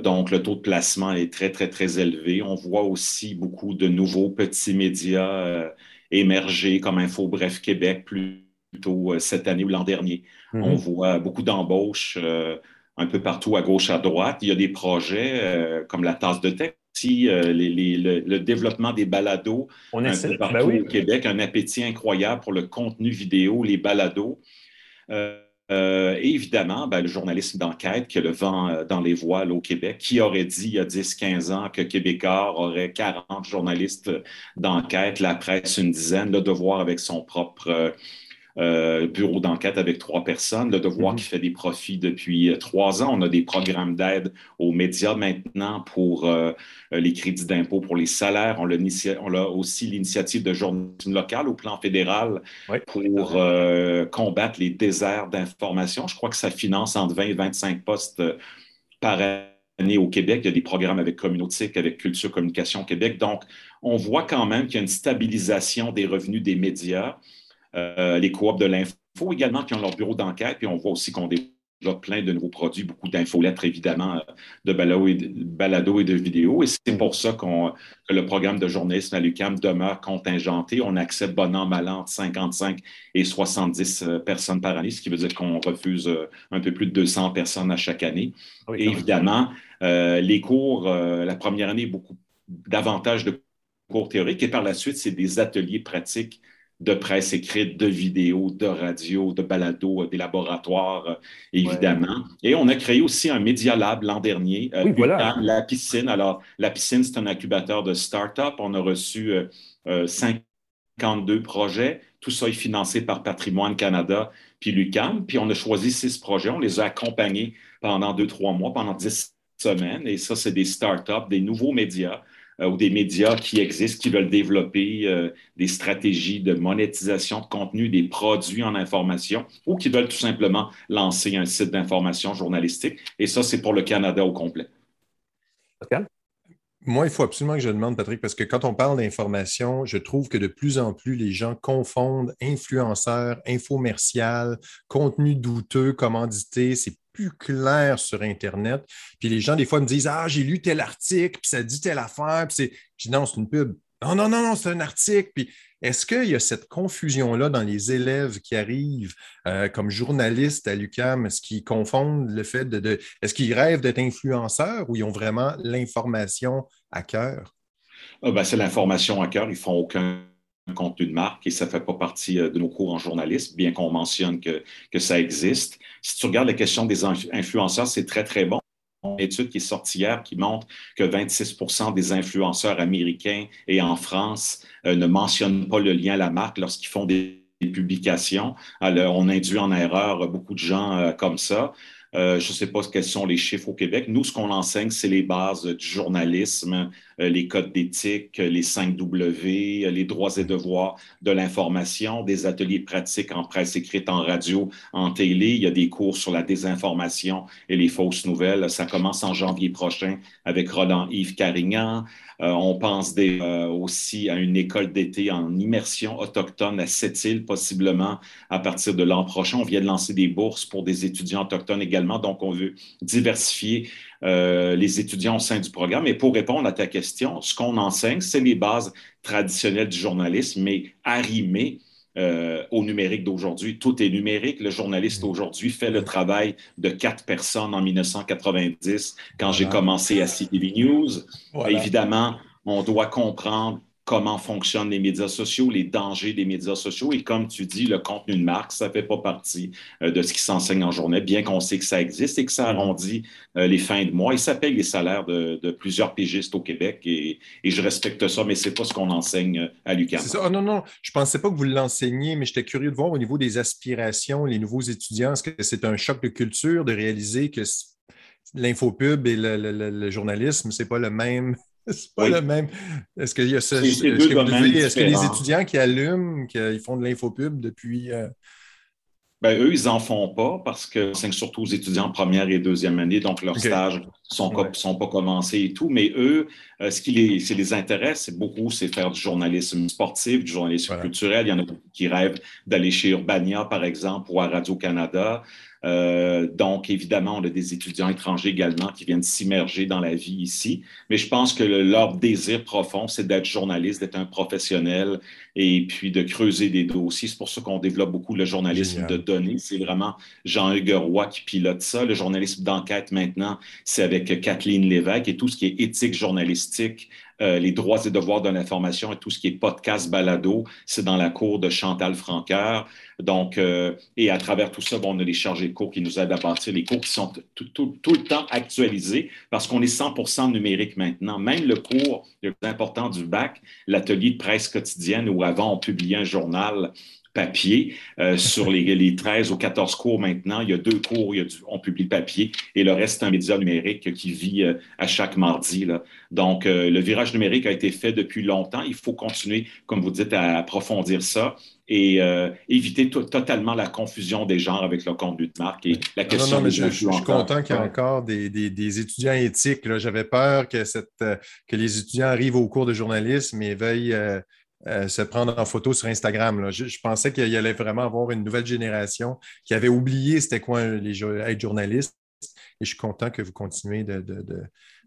[SPEAKER 3] Donc, le taux de placement est très, très, très élevé. On voit aussi beaucoup de nouveaux petits médias émergé comme Info Bref Québec plutôt euh, cette année ou l'an dernier. Mhm. On voit beaucoup d'embauches euh, un peu partout à gauche, à droite. Il y a des projets euh, comme la tasse de texte. le, développement des balados
[SPEAKER 1] On
[SPEAKER 3] un peu partout ben au Québec, un appétit incroyable pour le contenu vidéo, les balados. Euh, et évidemment, ben, le journalisme d'enquête qui a le vent euh, dans les voiles au Québec. Qui aurait dit il y a 10-15 ans que Québécois aurait 40 journalistes d'enquête, la presse une dizaine, le devoir avec son propre euh, bureau d'enquête avec trois personnes, le devoir mhm. qui fait des profits depuis euh, trois ans. On a des programmes d'aide aux médias maintenant pour euh, les crédits d'impôt pour les salaires. On a, aussi l'initiative de journalisme local au plan fédéral pour combattre les déserts d'information. Je crois que ça finance entre 20 et 25 postes par année au Québec. Il y a des programmes avec Communautique, avec Culture Communication Québec. Donc, on voit quand même qu'il y a une stabilisation des revenus des médias. Euh, les coops de l'info également qui ont leur bureau d'enquête. Puis on voit aussi qu'on développe plein de nouveaux produits, beaucoup d'infolettres évidemment, euh, de balado et de, balado et de vidéos. Et c'est pour ça qu'on, que le programme de journalisme à l'UQAM demeure contingenté. On accepte bon an, mal an, 55 et 70 euh, personnes par année, ce qui veut dire qu'on refuse un peu plus de 200 personnes à chaque année. et évidemment, les cours, la première année, beaucoup davantage de cours théoriques et par la suite, c'est des ateliers pratiques de presse écrite, de vidéos, de radio, de balado, euh, des laboratoires, euh, évidemment. Et on a créé aussi un Media Lab l'an dernier.
[SPEAKER 1] Euh, oui, voilà.
[SPEAKER 3] La piscine. Alors, la piscine, c'est un incubateur de start-up. On a reçu 52 projets. Tout ça est financé par Patrimoine Canada puis l'UCAM. Puis on a choisi six projets. On les a accompagnés pendant deux, trois mois, pendant dix semaines. Et ça, c'est des start-up, des nouveaux médias ou des médias qui existent, qui veulent développer euh, des stratégies de monétisation de contenu, des produits en information, ou qui veulent tout simplement lancer un site d'information journalistique. Et ça, c'est pour le Canada au complet.
[SPEAKER 2] Moi, il faut absolument que je demande, Patrick, parce que quand on parle d'information, je trouve que de plus en plus, les gens confondent influenceurs, infomercial, contenu douteux, commandité. C'est plus clair sur Internet. Puis les gens, des fois, me disent Ah, j'ai lu tel article, puis ça dit telle affaire. Puis c'est... Je dis Non, c'est une pub. Non, non, non, c'est un article. Puis est-ce qu'il y a cette confusion-là dans les élèves qui arrivent euh, comme journalistes à l'UCAM? Est-ce qu'ils confondent le fait de. Est-ce qu'ils rêvent d'être influenceurs ou ils ont vraiment l'information à cœur?
[SPEAKER 3] Ah, ben, c'est l'information à cœur. Ils font aucun contenu de marque et ça ne fait pas partie euh, de nos cours en journalisme, bien qu'on mentionne que, que, ça existe. Si tu regardes la question des influenceurs, c'est très, très bon. Une étude qui est sortie hier qui montre que 26 des influenceurs américains et en France euh, ne mentionnent pas le lien à la marque lorsqu'ils font des publications. Alors, on induit en erreur beaucoup de gens euh, comme ça. Je ne sais pas quels sont les chiffres au Québec. Nous, ce qu'on enseigne, c'est les bases du journalisme, euh, les codes d'éthique, les 5 W, les droits et devoirs de l'information, des ateliers pratiques en presse écrite, en radio, en télé. Il y a des cours sur la désinformation et les fausses nouvelles. Ça commence en janvier prochain avec Roland Yves Carignan. Euh, on pense euh, aussi à une école d'été en immersion autochtone à Sept-Îles, possiblement à partir de l'an prochain. On vient de lancer des bourses pour des étudiants autochtones également, donc on veut diversifier euh, les étudiants au sein du programme. Et pour répondre à ta question, ce qu'on enseigne, c'est les bases traditionnelles du journalisme, mais arrimées euh, au numérique d'aujourd'hui. Tout est numérique. Le journaliste aujourd'hui fait le travail de quatre personnes en 1990 quand j'ai commencé à CTV News. Évidemment, on doit comprendre comment fonctionnent les médias sociaux, les dangers des médias sociaux. Et comme tu dis, le contenu de marque, ça ne fait pas partie euh, de ce qui s'enseigne en journée, bien qu'on sait que ça existe et que ça arrondit euh, les fins de mois. Et ça paye les salaires de, plusieurs pigistes au Québec. Et, je respecte ça, mais ce n'est pas ce qu'on enseigne euh, à l'UQAM.
[SPEAKER 2] C'est. Oh, non, non, je ne pensais pas que vous l'enseigniez, mais j'étais curieux de voir au niveau des aspirations, les nouveaux étudiants, est-ce que c'est un choc de culture de réaliser que l'infopub et le journalisme, ce n'est pas le même [laughs] c'est pas le même. Est-ce qu'il y a ce, est-ce, que, les étudiants qui allument, qui font de l'infopub depuis. Euh,
[SPEAKER 3] ben, eux, ils n'en font pas parce que c'est surtout aux étudiants première et deuxième année, donc leurs stages ne sont, sont, pas commencés et tout. Mais eux, euh, ce qui les, les intéresse, c'est beaucoup, c'est faire du journalisme sportif, du journalisme culturel. Il y en a beaucoup qui rêvent d'aller chez Urbania, par exemple, ou à Radio-Canada. Euh, donc, évidemment, on a des étudiants étrangers également qui viennent s'immerger dans la vie ici. Mais je pense que leur désir profond, c'est d'être journaliste, d'être un professionnel et puis de creuser des dossiers. C'est pour ça qu'on développe beaucoup le journalisme de données. C'est vraiment Jean-Hugues Roy qui pilote ça. Le journalisme d'enquête maintenant, c'est avec Kathleen Lévesque et tout ce qui est éthique journalistique euh, les droits et devoirs de l'information et tout ce qui est podcast balado, c'est dans la cour de Chantal Franqueur. Donc, euh, et à travers tout ça, on a les chargés de cours qui nous aident à bâtir les cours qui sont tout, le temps actualisés parce qu'on est 100 numérique maintenant. Même le cours le plus important du bac, l'atelier de presse quotidienne où avant on publiait un journal papier. Euh, sur les, les, 13 ou 14 cours maintenant, il y a deux cours, il y a on publie papier et le reste, c'est un média numérique qui vit euh, à chaque mardi. Là. Donc, euh, le virage numérique a été fait depuis longtemps. Il faut continuer, comme vous dites, à approfondir ça et éviter totalement la confusion des genres avec le contenu de marque et la question
[SPEAKER 2] non, non, je, suis content qu'il y ait encore des, des, des, étudiants éthiques. J'avais peur que, cette, que les étudiants arrivent au cours de journalisme et veuillent euh, se prendre en photo sur Instagram. Je, pensais qu'il y allait vraiment avoir une nouvelle génération qui avait oublié c'était quoi les, être journaliste. Et je suis content que vous continuez de,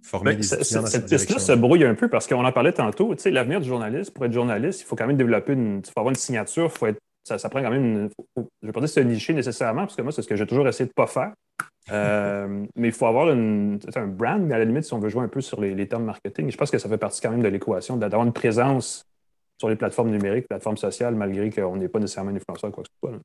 [SPEAKER 2] former
[SPEAKER 1] les étudiants Cette piste-là se brouille un peu parce qu'on en parlait tantôt. Tu sais, l'avenir du journaliste, pour être journaliste, il faut quand même développer une. Il faut avoir une signature, faut être, ça, prend quand même une. je ne vais pas dire se nicher nécessairement, parce que moi, c'est ce que j'ai toujours essayé de ne pas faire. Euh, [laughs] mais il faut avoir une, un brand, mais à la limite, si on veut jouer un peu sur les, les termes marketing, je pense que ça fait partie quand même de l'équation, d'avoir une présence sur les plateformes numériques, plateformes sociales, malgré qu'on n'est pas nécessairement influenceur quoi que ce soit.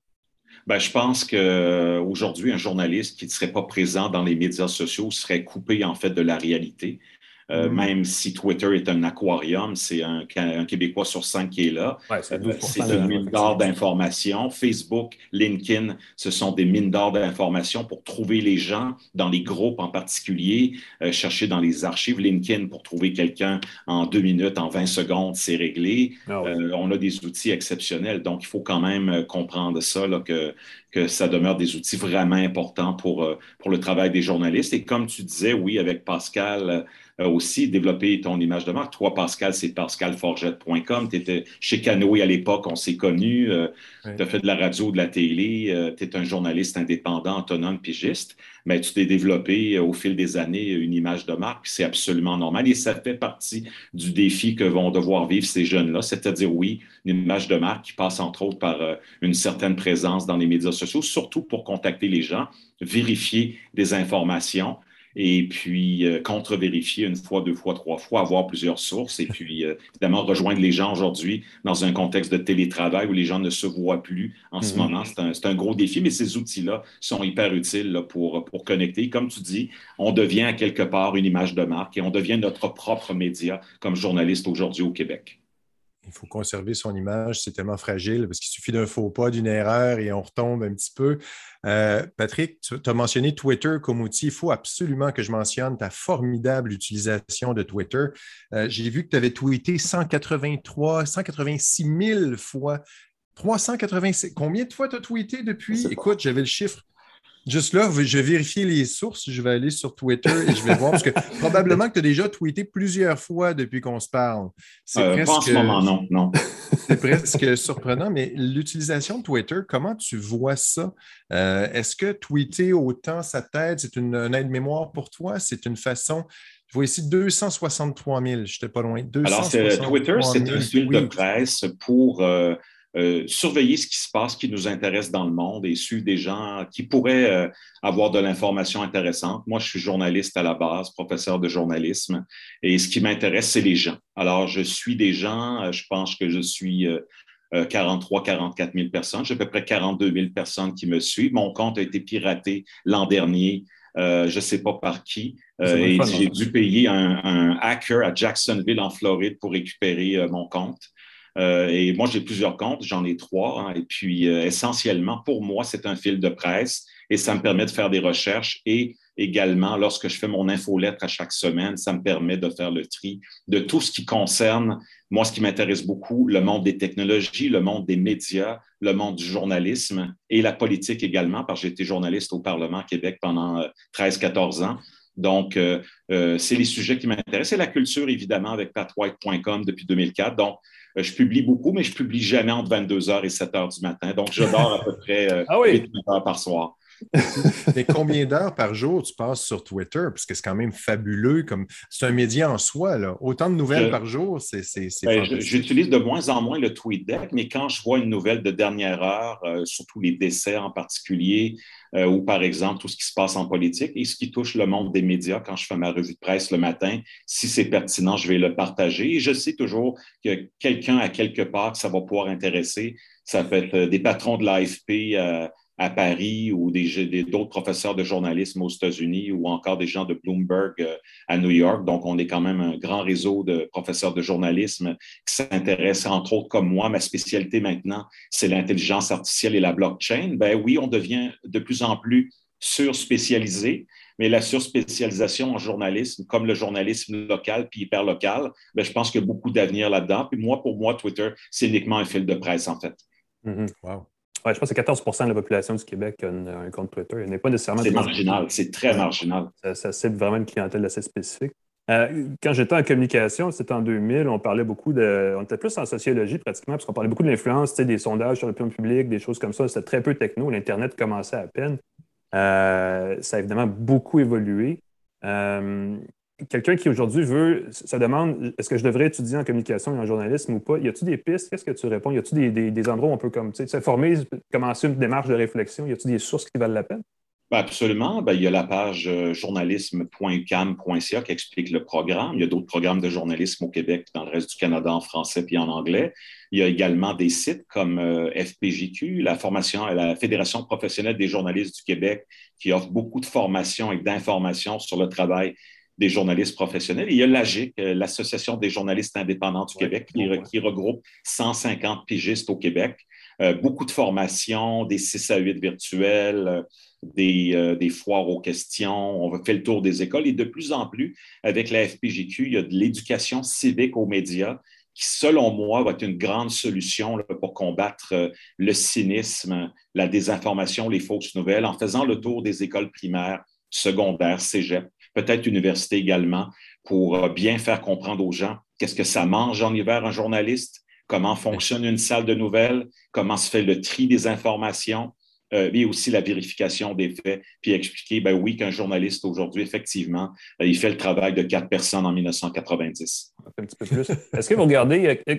[SPEAKER 3] Ben, je pense qu'aujourd'hui, un journaliste qui ne serait pas présent dans les médias sociaux serait coupé en fait de la réalité. Euh, mm. Même si Twitter est un aquarium, c'est un, Québécois sur cinq qui est là. c'est une mine d'or d'informations. Facebook, LinkedIn, ce sont des mines d'or d'informations pour trouver les gens dans les groupes en particulier, euh, chercher dans les archives. LinkedIn, pour trouver quelqu'un en deux minutes, en 20 secondes, c'est réglé. Ah euh, on a des outils exceptionnels. Donc, il faut quand même comprendre ça, là, que, que ça demeure des outils vraiment importants pour, pour le travail des journalistes. Et comme tu disais, oui, avec Pascal, euh, aussi développer ton image de marque. Toi, Pascal, c'est pascalforgette.com. Tu étais chez Canoë à l'époque, on s'est connus. Euh, tu as fait de la radio, de la télé. Euh, tu es un journaliste indépendant, autonome, pigiste. Mais tu t'es développé au fil des années une image de marque. C'est absolument normal et ça fait partie du défi que vont devoir vivre ces jeunes-là. C'est-à-dire, oui, une image de marque qui passe entre autres par une certaine présence dans les médias sociaux, surtout pour contacter les gens, vérifier des informations et puis euh, contre-vérifier une fois, deux fois, trois fois, avoir plusieurs sources et puis euh, évidemment rejoindre les gens aujourd'hui dans un contexte de télétravail où les gens ne se voient plus en ce mhm. moment. C'est un, gros défi, mais ces outils-là sont hyper utiles pour, pour connecter. Comme tu dis, on devient à quelque part une image de marque et on devient notre propre média comme journaliste aujourd'hui au Québec
[SPEAKER 2] il faut conserver son image, c'est tellement fragile parce qu'il suffit d'un faux pas, d'une erreur et on retombe un petit peu. Euh, Patrick, tu as mentionné Twitter comme outil. Il faut absolument que je mentionne ta formidable utilisation de Twitter. Euh, j'ai vu que tu avais tweeté 183, 186 000 fois. 386. Combien de fois tu as tweeté depuis? Écoute, j'avais le chiffre. Juste là, je vais vérifier les sources. Je vais aller sur Twitter et je vais voir parce que [laughs] probablement que tu as déjà tweeté plusieurs fois depuis qu'on se parle.
[SPEAKER 3] C'est euh, presque... en ce moment, non. non. [laughs]
[SPEAKER 2] C'est presque surprenant, mais l'utilisation de Twitter, comment tu vois ça? Euh, est-ce que tweeter autant, ça t'aide? C'est une, aide-mémoire pour toi? C'est une façon. Je vois ici 263 000, je n'étais pas loin.
[SPEAKER 3] Alors, Twitter, c'est un fil de presse pour. Euh, euh, surveiller ce qui se passe, qui nous intéresse dans le monde et suivre des gens qui pourraient euh, avoir de l'information intéressante. Moi, je suis journaliste à la base, professeur de journalisme, et ce qui m'intéresse, c'est les gens. Alors, je suis des gens, euh, je pense que je suis 43, 44 000 personnes. J'ai à peu près 42 000 personnes qui me suivent. Mon compte a été piraté l'an dernier. je ne sais pas par qui. et j'ai dû payer un, un, hacker à Jacksonville, en Floride, pour récupérer mon compte. Euh, et moi, j'ai plusieurs comptes, j'en ai trois. Hein, et puis, euh, essentiellement, pour moi, c'est un fil de presse et ça me permet de faire des recherches. Et également, lorsque je fais mon infolettre à chaque semaine, ça me permet de faire le tri de tout ce qui concerne, moi, ce qui m'intéresse beaucoup, le monde des technologies, le monde des médias, le monde du journalisme et la politique également, parce que j'ai été journaliste au Parlement Québec pendant 13-14 euh, ans. Donc, c'est les sujets qui m'intéressent. Et la culture, évidemment, avec patwhite.com depuis 2004. Donc, euh, je publie beaucoup, mais je publie jamais entre 22h et 7h du matin. Donc, je dors à peu près 8 euh, ah heures par soir.
[SPEAKER 2] Mais combien d'heures par jour tu passes sur Twitter? Parce que c'est quand même fabuleux. comme C'est un média en soi. Là. Autant de nouvelles par jour, c'est
[SPEAKER 3] ben, J'utilise de moins en moins le TweetDeck, mais quand je vois une nouvelle de dernière heure, euh, surtout les décès en particulier, euh, ou par exemple tout ce qui se passe en politique et ce qui touche le monde des médias quand je fais ma revue de presse le matin, si c'est pertinent, je vais le partager. Et je sais toujours que quelqu'un à quelque part que ça va pouvoir intéresser. Ça peut être euh, des patrons de l'AFP à Paris ou d'autres professeurs de journalisme aux États-Unis ou encore des gens de Bloomberg euh, à New York. Donc, on est quand même un grand réseau de professeurs de journalisme qui s'intéressent, entre autres comme moi, ma spécialité maintenant, c'est l'intelligence artificielle et la blockchain. Ben oui, on devient de plus en plus surspécialisé, mais la surspécialisation en journalisme, comme le journalisme local puis hyper local, ben je pense qu'il y a beaucoup d'avenir là-dedans. Puis moi, pour moi, Twitter, c'est uniquement un fil de presse, en fait.
[SPEAKER 1] Mm-hmm. Wow je pense que c'est 14 de la population du Québec qui a un, compte Twitter. Il n'est pas nécessairement.
[SPEAKER 3] C'est marginal, c'est très marginal.
[SPEAKER 1] Ça, ça, cible vraiment une clientèle assez spécifique. Euh, quand j'étais en communication, c'était en 2000, on parlait beaucoup de. On était plus en sociologie pratiquement, parce qu'on parlait beaucoup de l'influence, des sondages sur l'opinion publique, des choses comme ça. C'était très peu techno. L'Internet commençait à peine. Euh, ça a évidemment beaucoup évolué. Euh, quelqu'un qui aujourd'hui veut, ça demande est-ce que je devrais étudier en communication et en journalisme ou pas? Y a-t-il des pistes? Qu'est-ce que tu réponds? Y a-t-il des, endroits où on peut comme, s'informer, commencer une démarche de réflexion? Y a-t-il des sources qui valent la peine?
[SPEAKER 3] Ben, absolument. Ben, il y a la page euh, journalisme.cam.ca qui explique le programme. Il y a d'autres programmes de journalisme au Québec, dans le reste du Canada, en français puis en anglais. Il y a également des sites comme euh, FPJQ, la formation, la Fédération professionnelle des journalistes du Québec, qui offre beaucoup de formations et d'informations sur le travail des journalistes professionnels. il y a l'AGIC, euh, l'Association des journalistes indépendants du Québec, qui, regroupe 150 pigistes au Québec. Euh, beaucoup de formations, des 6 à 8 virtuels, euh, des, des, foires aux questions. On faire le tour des écoles. Et de plus en plus, avec la FPGQ, il y a de l'éducation civique aux médias qui, selon moi, va être une grande solution pour combattre le cynisme, la désinformation, les fausses nouvelles, en faisant le tour des écoles primaires, secondaires, cégep, peut-être université également, pour euh, bien faire comprendre aux gens qu'est-ce que ça mange en hiver un journaliste, comment fonctionne une salle de nouvelles, comment se fait le tri des informations, euh, et aussi la vérification des faits, puis expliquer, ben oui, qu'un journaliste aujourd'hui, effectivement, euh, il fait le travail de quatre personnes en 1990.
[SPEAKER 1] Un petit peu plus. Est-ce que vous regardez, euh,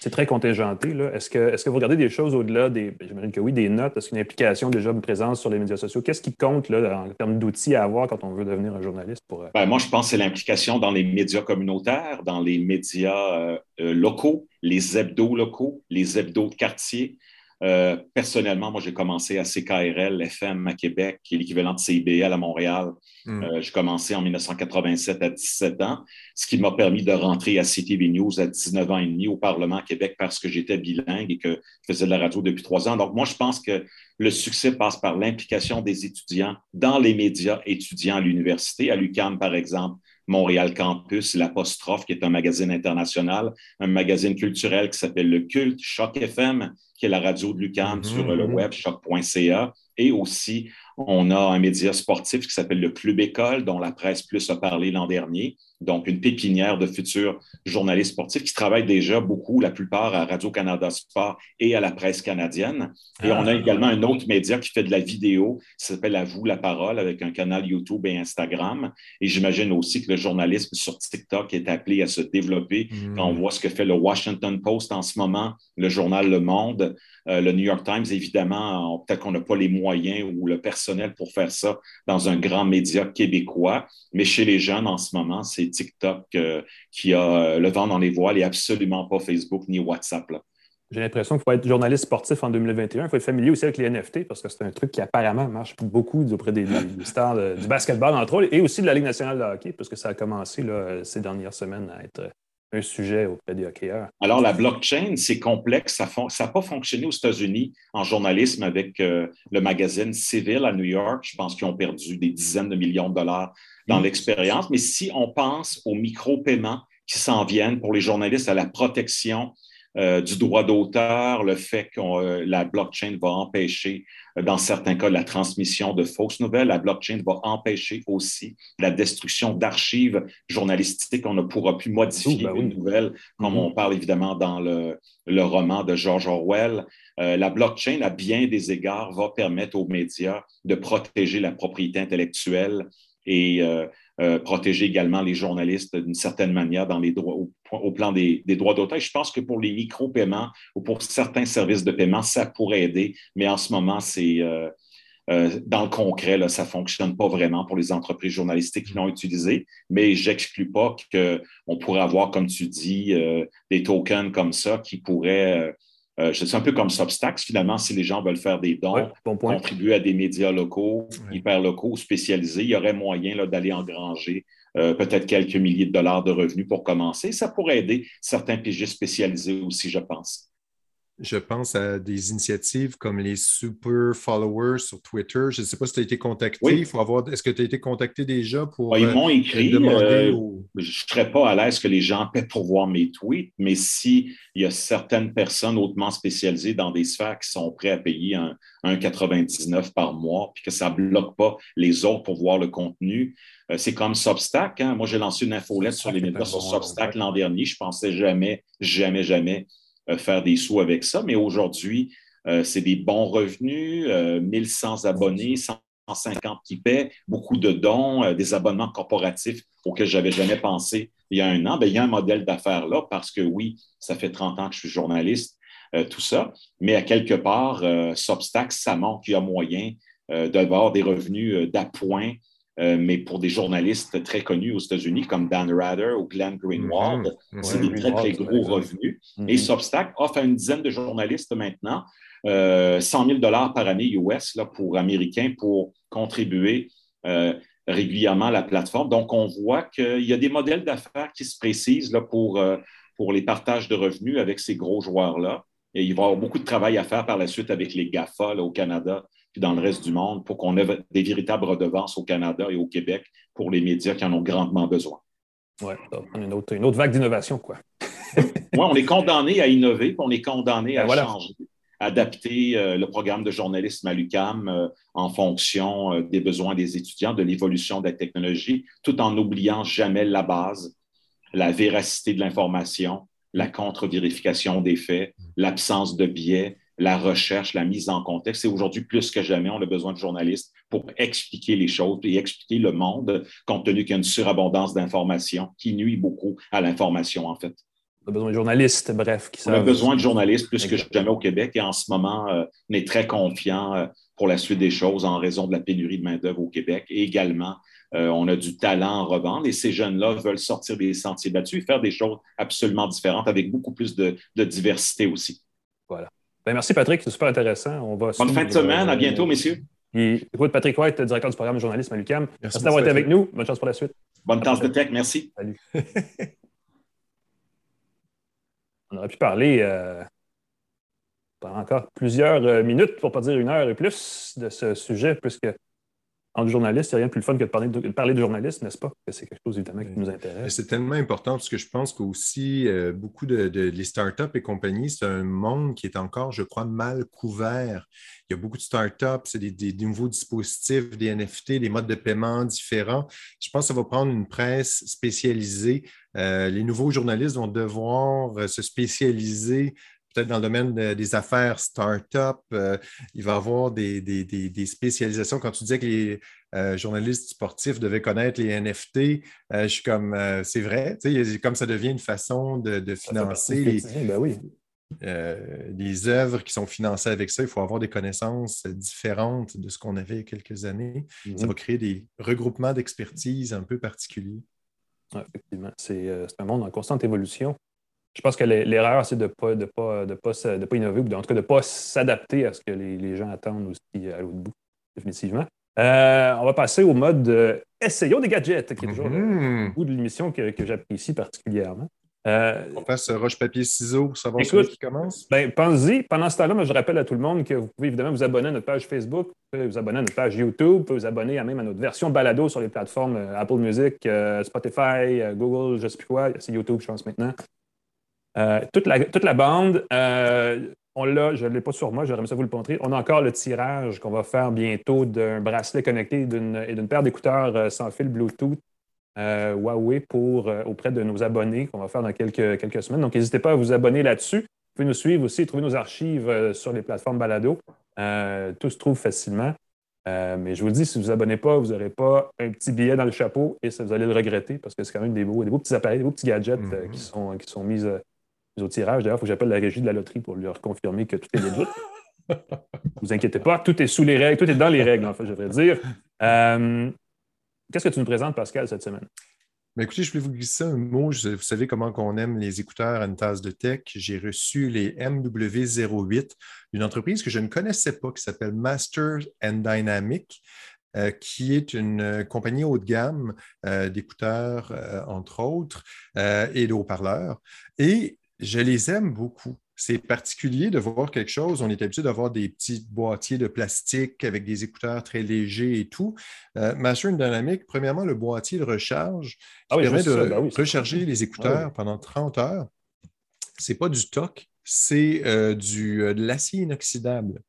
[SPEAKER 1] c'est très contingenté, est-ce que, est que vous regardez des choses au-delà des, ben, j'imagine que oui, des notes, est-ce qu'une implication déjà, présence sur les médias sociaux, qu'est-ce qui compte là, en termes d'outils à avoir quand on veut devenir un journaliste? Pour...
[SPEAKER 3] Ben, moi, je pense que c'est l'implication dans les médias communautaires, dans les médias locaux, les hebdos locaux, les hebdos de quartier. Euh, personnellement, moi, j'ai commencé à CKRL FM à Québec, qui est l'équivalent de CIBL à Montréal. Hmm. Euh, j'ai commencé en 1987 à 17 ans, ce qui m'a permis de rentrer à CTV News à 19 ans et demi au Parlement à Québec parce que j'étais bilingue et que je faisais de la radio depuis trois ans. Donc, moi, je pense que le succès passe par l'implication des étudiants dans les médias étudiants à l'université. À l'UQAM, par exemple, Montréal Campus, l'Apostrophe, qui est un magazine international, un magazine culturel qui s'appelle Le Culte, Choc FM, qui est la radio de Lucan mm-hmm, sur le mm-hmm. web, choc.ca, et aussi on a un média sportif qui s'appelle le Club École, dont la presse plus a parlé l'an dernier. Donc, une pépinière de futurs journalistes sportifs qui travaillent déjà beaucoup, la plupart à Radio-Canada Sport et à la presse canadienne. Et on a ah. également un autre média qui fait de la vidéo, qui s'appelle À vous la parole, avec un canal YouTube et Instagram. Et j'imagine aussi que le journalisme sur TikTok est appelé à se développer quand on hmm. voit ce que fait le Washington Post en ce moment, le journal Le Monde, euh, le New York Times, évidemment, peut-être qu'on n'a pas les moyens ou le personnel pour faire ça dans un grand média québécois, mais chez les jeunes en ce moment, c'est TikTok euh, qui a euh, le vent dans les voiles et absolument pas Facebook ni WhatsApp.
[SPEAKER 1] J'ai l'impression qu'il faut être journaliste sportif en 2021. Il faut être familier aussi avec les NFT parce que c'est un truc qui apparemment marche beaucoup auprès des, stars du basketball, entre autres, et aussi de la Ligue nationale de hockey, parce que ça a commencé là, ces dernières semaines à être un sujet auprès des hockeyeurs.
[SPEAKER 3] Alors, la blockchain, c'est complexe. Ça n'a pas fonctionné aux États-Unis en journalisme avec euh, le magazine Civil à New York. Je pense qu'ils ont perdu des dizaines de millions de dollars dans mm. l'expérience. Mais si on pense aux micro-paiements qui s'en viennent pour les journalistes à la protection euh, du droit d'auteur, le fait que euh, la blockchain va empêcher, euh, dans certains cas, la transmission de fausses nouvelles. La blockchain va empêcher aussi la destruction d'archives journalistiques. On ne pourra plus modifier ben une nouvelle, comme mm-hmm. on parle évidemment dans le, le roman de George Orwell. la blockchain, à bien des égards, va permettre aux médias de protéger la propriété intellectuelle et euh, protéger également les journalistes d'une certaine manière dans les droits, au, plan des, droits d'auteur. Je pense que pour les micro-paiements ou pour certains services de paiement, ça pourrait aider, mais en ce moment, c'est euh, euh, dans le concret, ça ne fonctionne pas vraiment pour les entreprises journalistiques qui l'ont utilisé, mais j'exclus pas qu'on pourrait avoir, comme tu dis, des tokens comme ça qui pourraient euh, je sais un peu comme Substack, finalement, si les gens veulent faire des dons, contribuer à des médias locaux, hyper locaux, spécialisés, il y aurait moyen d'aller engranger euh, peut-être quelques milliers de dollars de revenus pour commencer. Ça pourrait aider certains pigistes spécialisés aussi, je pense.
[SPEAKER 2] Je pense à des initiatives comme les super followers sur Twitter. Je ne sais pas si tu as été contacté. Il faut avoir. Est-ce que tu as été contacté déjà pour.
[SPEAKER 3] ils m'ont euh, écrit. Euh, je ne serais pas à l'aise que les gens paient pour voir mes tweets, mais s'il y a certaines personnes hautement spécialisées dans des sphères qui sont prêtes à payer un, 1,99 par mois, puis que ça ne bloque pas les autres pour voir le contenu, euh, c'est comme Substack. Hein. Moi, j'ai lancé une infolette sur les médias sur Substack l'an dernier. Je ne pensais jamais, jamais, jamais faire des sous avec ça. Mais aujourd'hui, euh, c'est des bons revenus, 1100 euh, abonnés, 150 qui paient, beaucoup de dons, des abonnements corporatifs auxquels je n'avais jamais pensé il y a un an. Bien, il y a un modèle d'affaires là parce que oui, ça fait 30 ans que je suis journaliste, tout ça. Mais à quelque part, Substack, ça montre qu'il y a moyen d'avoir des revenus d'appoint euh, mais pour des journalistes très connus aux États-Unis comme Dan Rather ou Glenn Greenwald, mhm. c'est des très, très gros revenus. Et mhm. Substack offre à une dizaine de journalistes maintenant 100 euh, 000 par année US là, pour Américains pour contribuer euh, régulièrement à la plateforme. Donc, on voit qu'il y a des modèles d'affaires qui se précisent là, pour, pour les partages de revenus avec ces gros joueurs-là. Et il va y avoir beaucoup de travail à faire par la suite avec les GAFA au Canada dans le reste du monde pour qu'on ait des véritables redevances au Canada et au Québec pour les médias qui en ont grandement besoin.
[SPEAKER 1] Oui, une autre, une autre vague d'innovation, quoi. [laughs]
[SPEAKER 3] oui, on est condamné à innover, on est condamné ben à changer, adapter euh, le programme de journalisme à l'UCAM euh, en fonction euh, des besoins des étudiants, de l'évolution de la technologie, tout en n'oubliant jamais la base, la véracité de l'information, la contre-vérification des faits, l'absence de biais, la recherche, la mise en contexte. Et aujourd'hui, plus que jamais, on a besoin de journalistes pour expliquer les choses et expliquer le monde, compte tenu qu'il y a une surabondance d'informations qui nuit beaucoup à l'information, en fait.
[SPEAKER 1] On a besoin de journalistes, bref.
[SPEAKER 3] Qui on a besoin de journalistes plus que jamais au Québec et en ce moment, euh, on est très confiant euh, pour la suite des choses en raison de la pénurie de main-d'œuvre au Québec et également euh, on a du talent en revendre et ces jeunes-là veulent sortir des sentiers battus et faire des choses absolument différentes avec beaucoup plus de diversité aussi.
[SPEAKER 1] Voilà. Ben, merci, Patrick. C'est super intéressant. On va
[SPEAKER 3] Bonne fin de semaine. À bientôt, messieurs.
[SPEAKER 1] écoute, Patrick White, directeur du programme de journalisme à l'UQAM. Merci, d'avoir été avec nous. Bonne chance pour la suite.
[SPEAKER 3] Bonne tasse de tech. Merci.
[SPEAKER 1] Salut. [laughs] On aurait pu parler euh, pendant encore plusieurs euh, minutes, pour ne pas dire une heure et plus, de ce sujet, puisque en journaliste, il n'y a rien de plus fun que de parler de, parler de journaliste, n'est-ce pas? C'est quelque chose évidemment qui nous intéresse.
[SPEAKER 2] C'est tellement important parce que je pense qu'aussi euh, beaucoup de, les startups et compagnies, c'est un monde qui est encore, je crois, mal couvert. Il y a beaucoup de startups, c'est des, nouveaux dispositifs, des NFT, des modes de paiement différents. Je pense que ça va prendre une presse spécialisée. Euh, les nouveaux journalistes vont devoir euh, se spécialiser peut-être dans le domaine des affaires start-up, euh, il va y avoir des, spécialisations. Quand tu disais que les euh, journalistes sportifs devaient connaître les NFT, euh, je suis comme, c'est vrai, comme ça devient une façon de, financer les,
[SPEAKER 1] ben oui.
[SPEAKER 2] les œuvres qui sont financées avec ça. Il faut avoir des connaissances différentes de ce qu'on avait il y a quelques années. Ça mhm. va créer des regroupements d'expertise un peu particuliers.
[SPEAKER 1] effectivement, c'est un monde en constante évolution je pense que l'erreur, c'est de ne pas, de pas, de pas, de pas innover ou en tout cas de ne pas s'adapter à ce que les, gens attendent aussi à l'autre bout, définitivement. Euh, on va passer au mode euh, Essayons des gadgets, qui est toujours le mm-hmm. bout de l'émission que, j'apprécie particulièrement.
[SPEAKER 2] Euh, on passe roche-papier-ciseaux pour savoir ce qui commence.
[SPEAKER 1] Ben, pensez-y. Pendant ce temps-là, je rappelle à tout le monde que vous pouvez évidemment vous abonner à notre page Facebook, vous pouvez vous abonner à notre page YouTube, vous pouvez vous abonner à même à notre version balado sur les plateformes Apple Music, Spotify, Google, je ne sais plus quoi. C'est YouTube, je pense, maintenant. Toute, la, toute la bande, on l'a, je ne l'ai pas sur moi, j'aimerais ça vous le montrer. On a encore le tirage qu'on va faire bientôt d'un bracelet connecté et d'une paire d'écouteurs sans fil Bluetooth Huawei pour, auprès de nos abonnés qu'on va faire dans quelques, quelques semaines. Donc, n'hésitez pas à vous abonner là-dessus. Vous pouvez nous suivre aussi, trouver nos archives sur les plateformes balado. tout se trouve facilement. Euh, mais je vous dis, si vous ne vous abonnez pas, vous n'aurez pas un petit billet dans le chapeau et ça, vous allez le regretter parce que c'est quand même des beaux, des beaux petits appareils, des beaux petits gadgets euh, qui, mhm. sont, qui sont mis, euh, au tirage. D'ailleurs, il faut que j'appelle la régie de la loterie pour leur confirmer que tout est legit. ne [laughs] vous inquiétez pas, tout est sous les règles, tout est dans les règles, en fait, je devrais dire. Qu'est-ce que tu nous présentes, Pascal, cette semaine?
[SPEAKER 2] Mais écoutez, je voulais vous glisser un mot. Vous savez comment on aime les écouteurs à une tasse de tech. J'ai reçu les MW08 d'une entreprise que je ne connaissais pas qui s'appelle Master and Dynamic. Euh, qui est une euh, compagnie haut de gamme euh, d'écouteurs, entre autres, et de haut-parleurs. Et je les aime beaucoup c'est particulier de voir quelque chose. On est habitué d'avoir des petits boîtiers de plastique avec des écouteurs très légers et tout. Euh, Master Dynamic, premièrement, le boîtier de recharge ah permet de ben recharger les écouteurs ah pendant 30 heures. Ce n'est pas du TOC, c'est euh, du, euh, de l'acier inoxydable.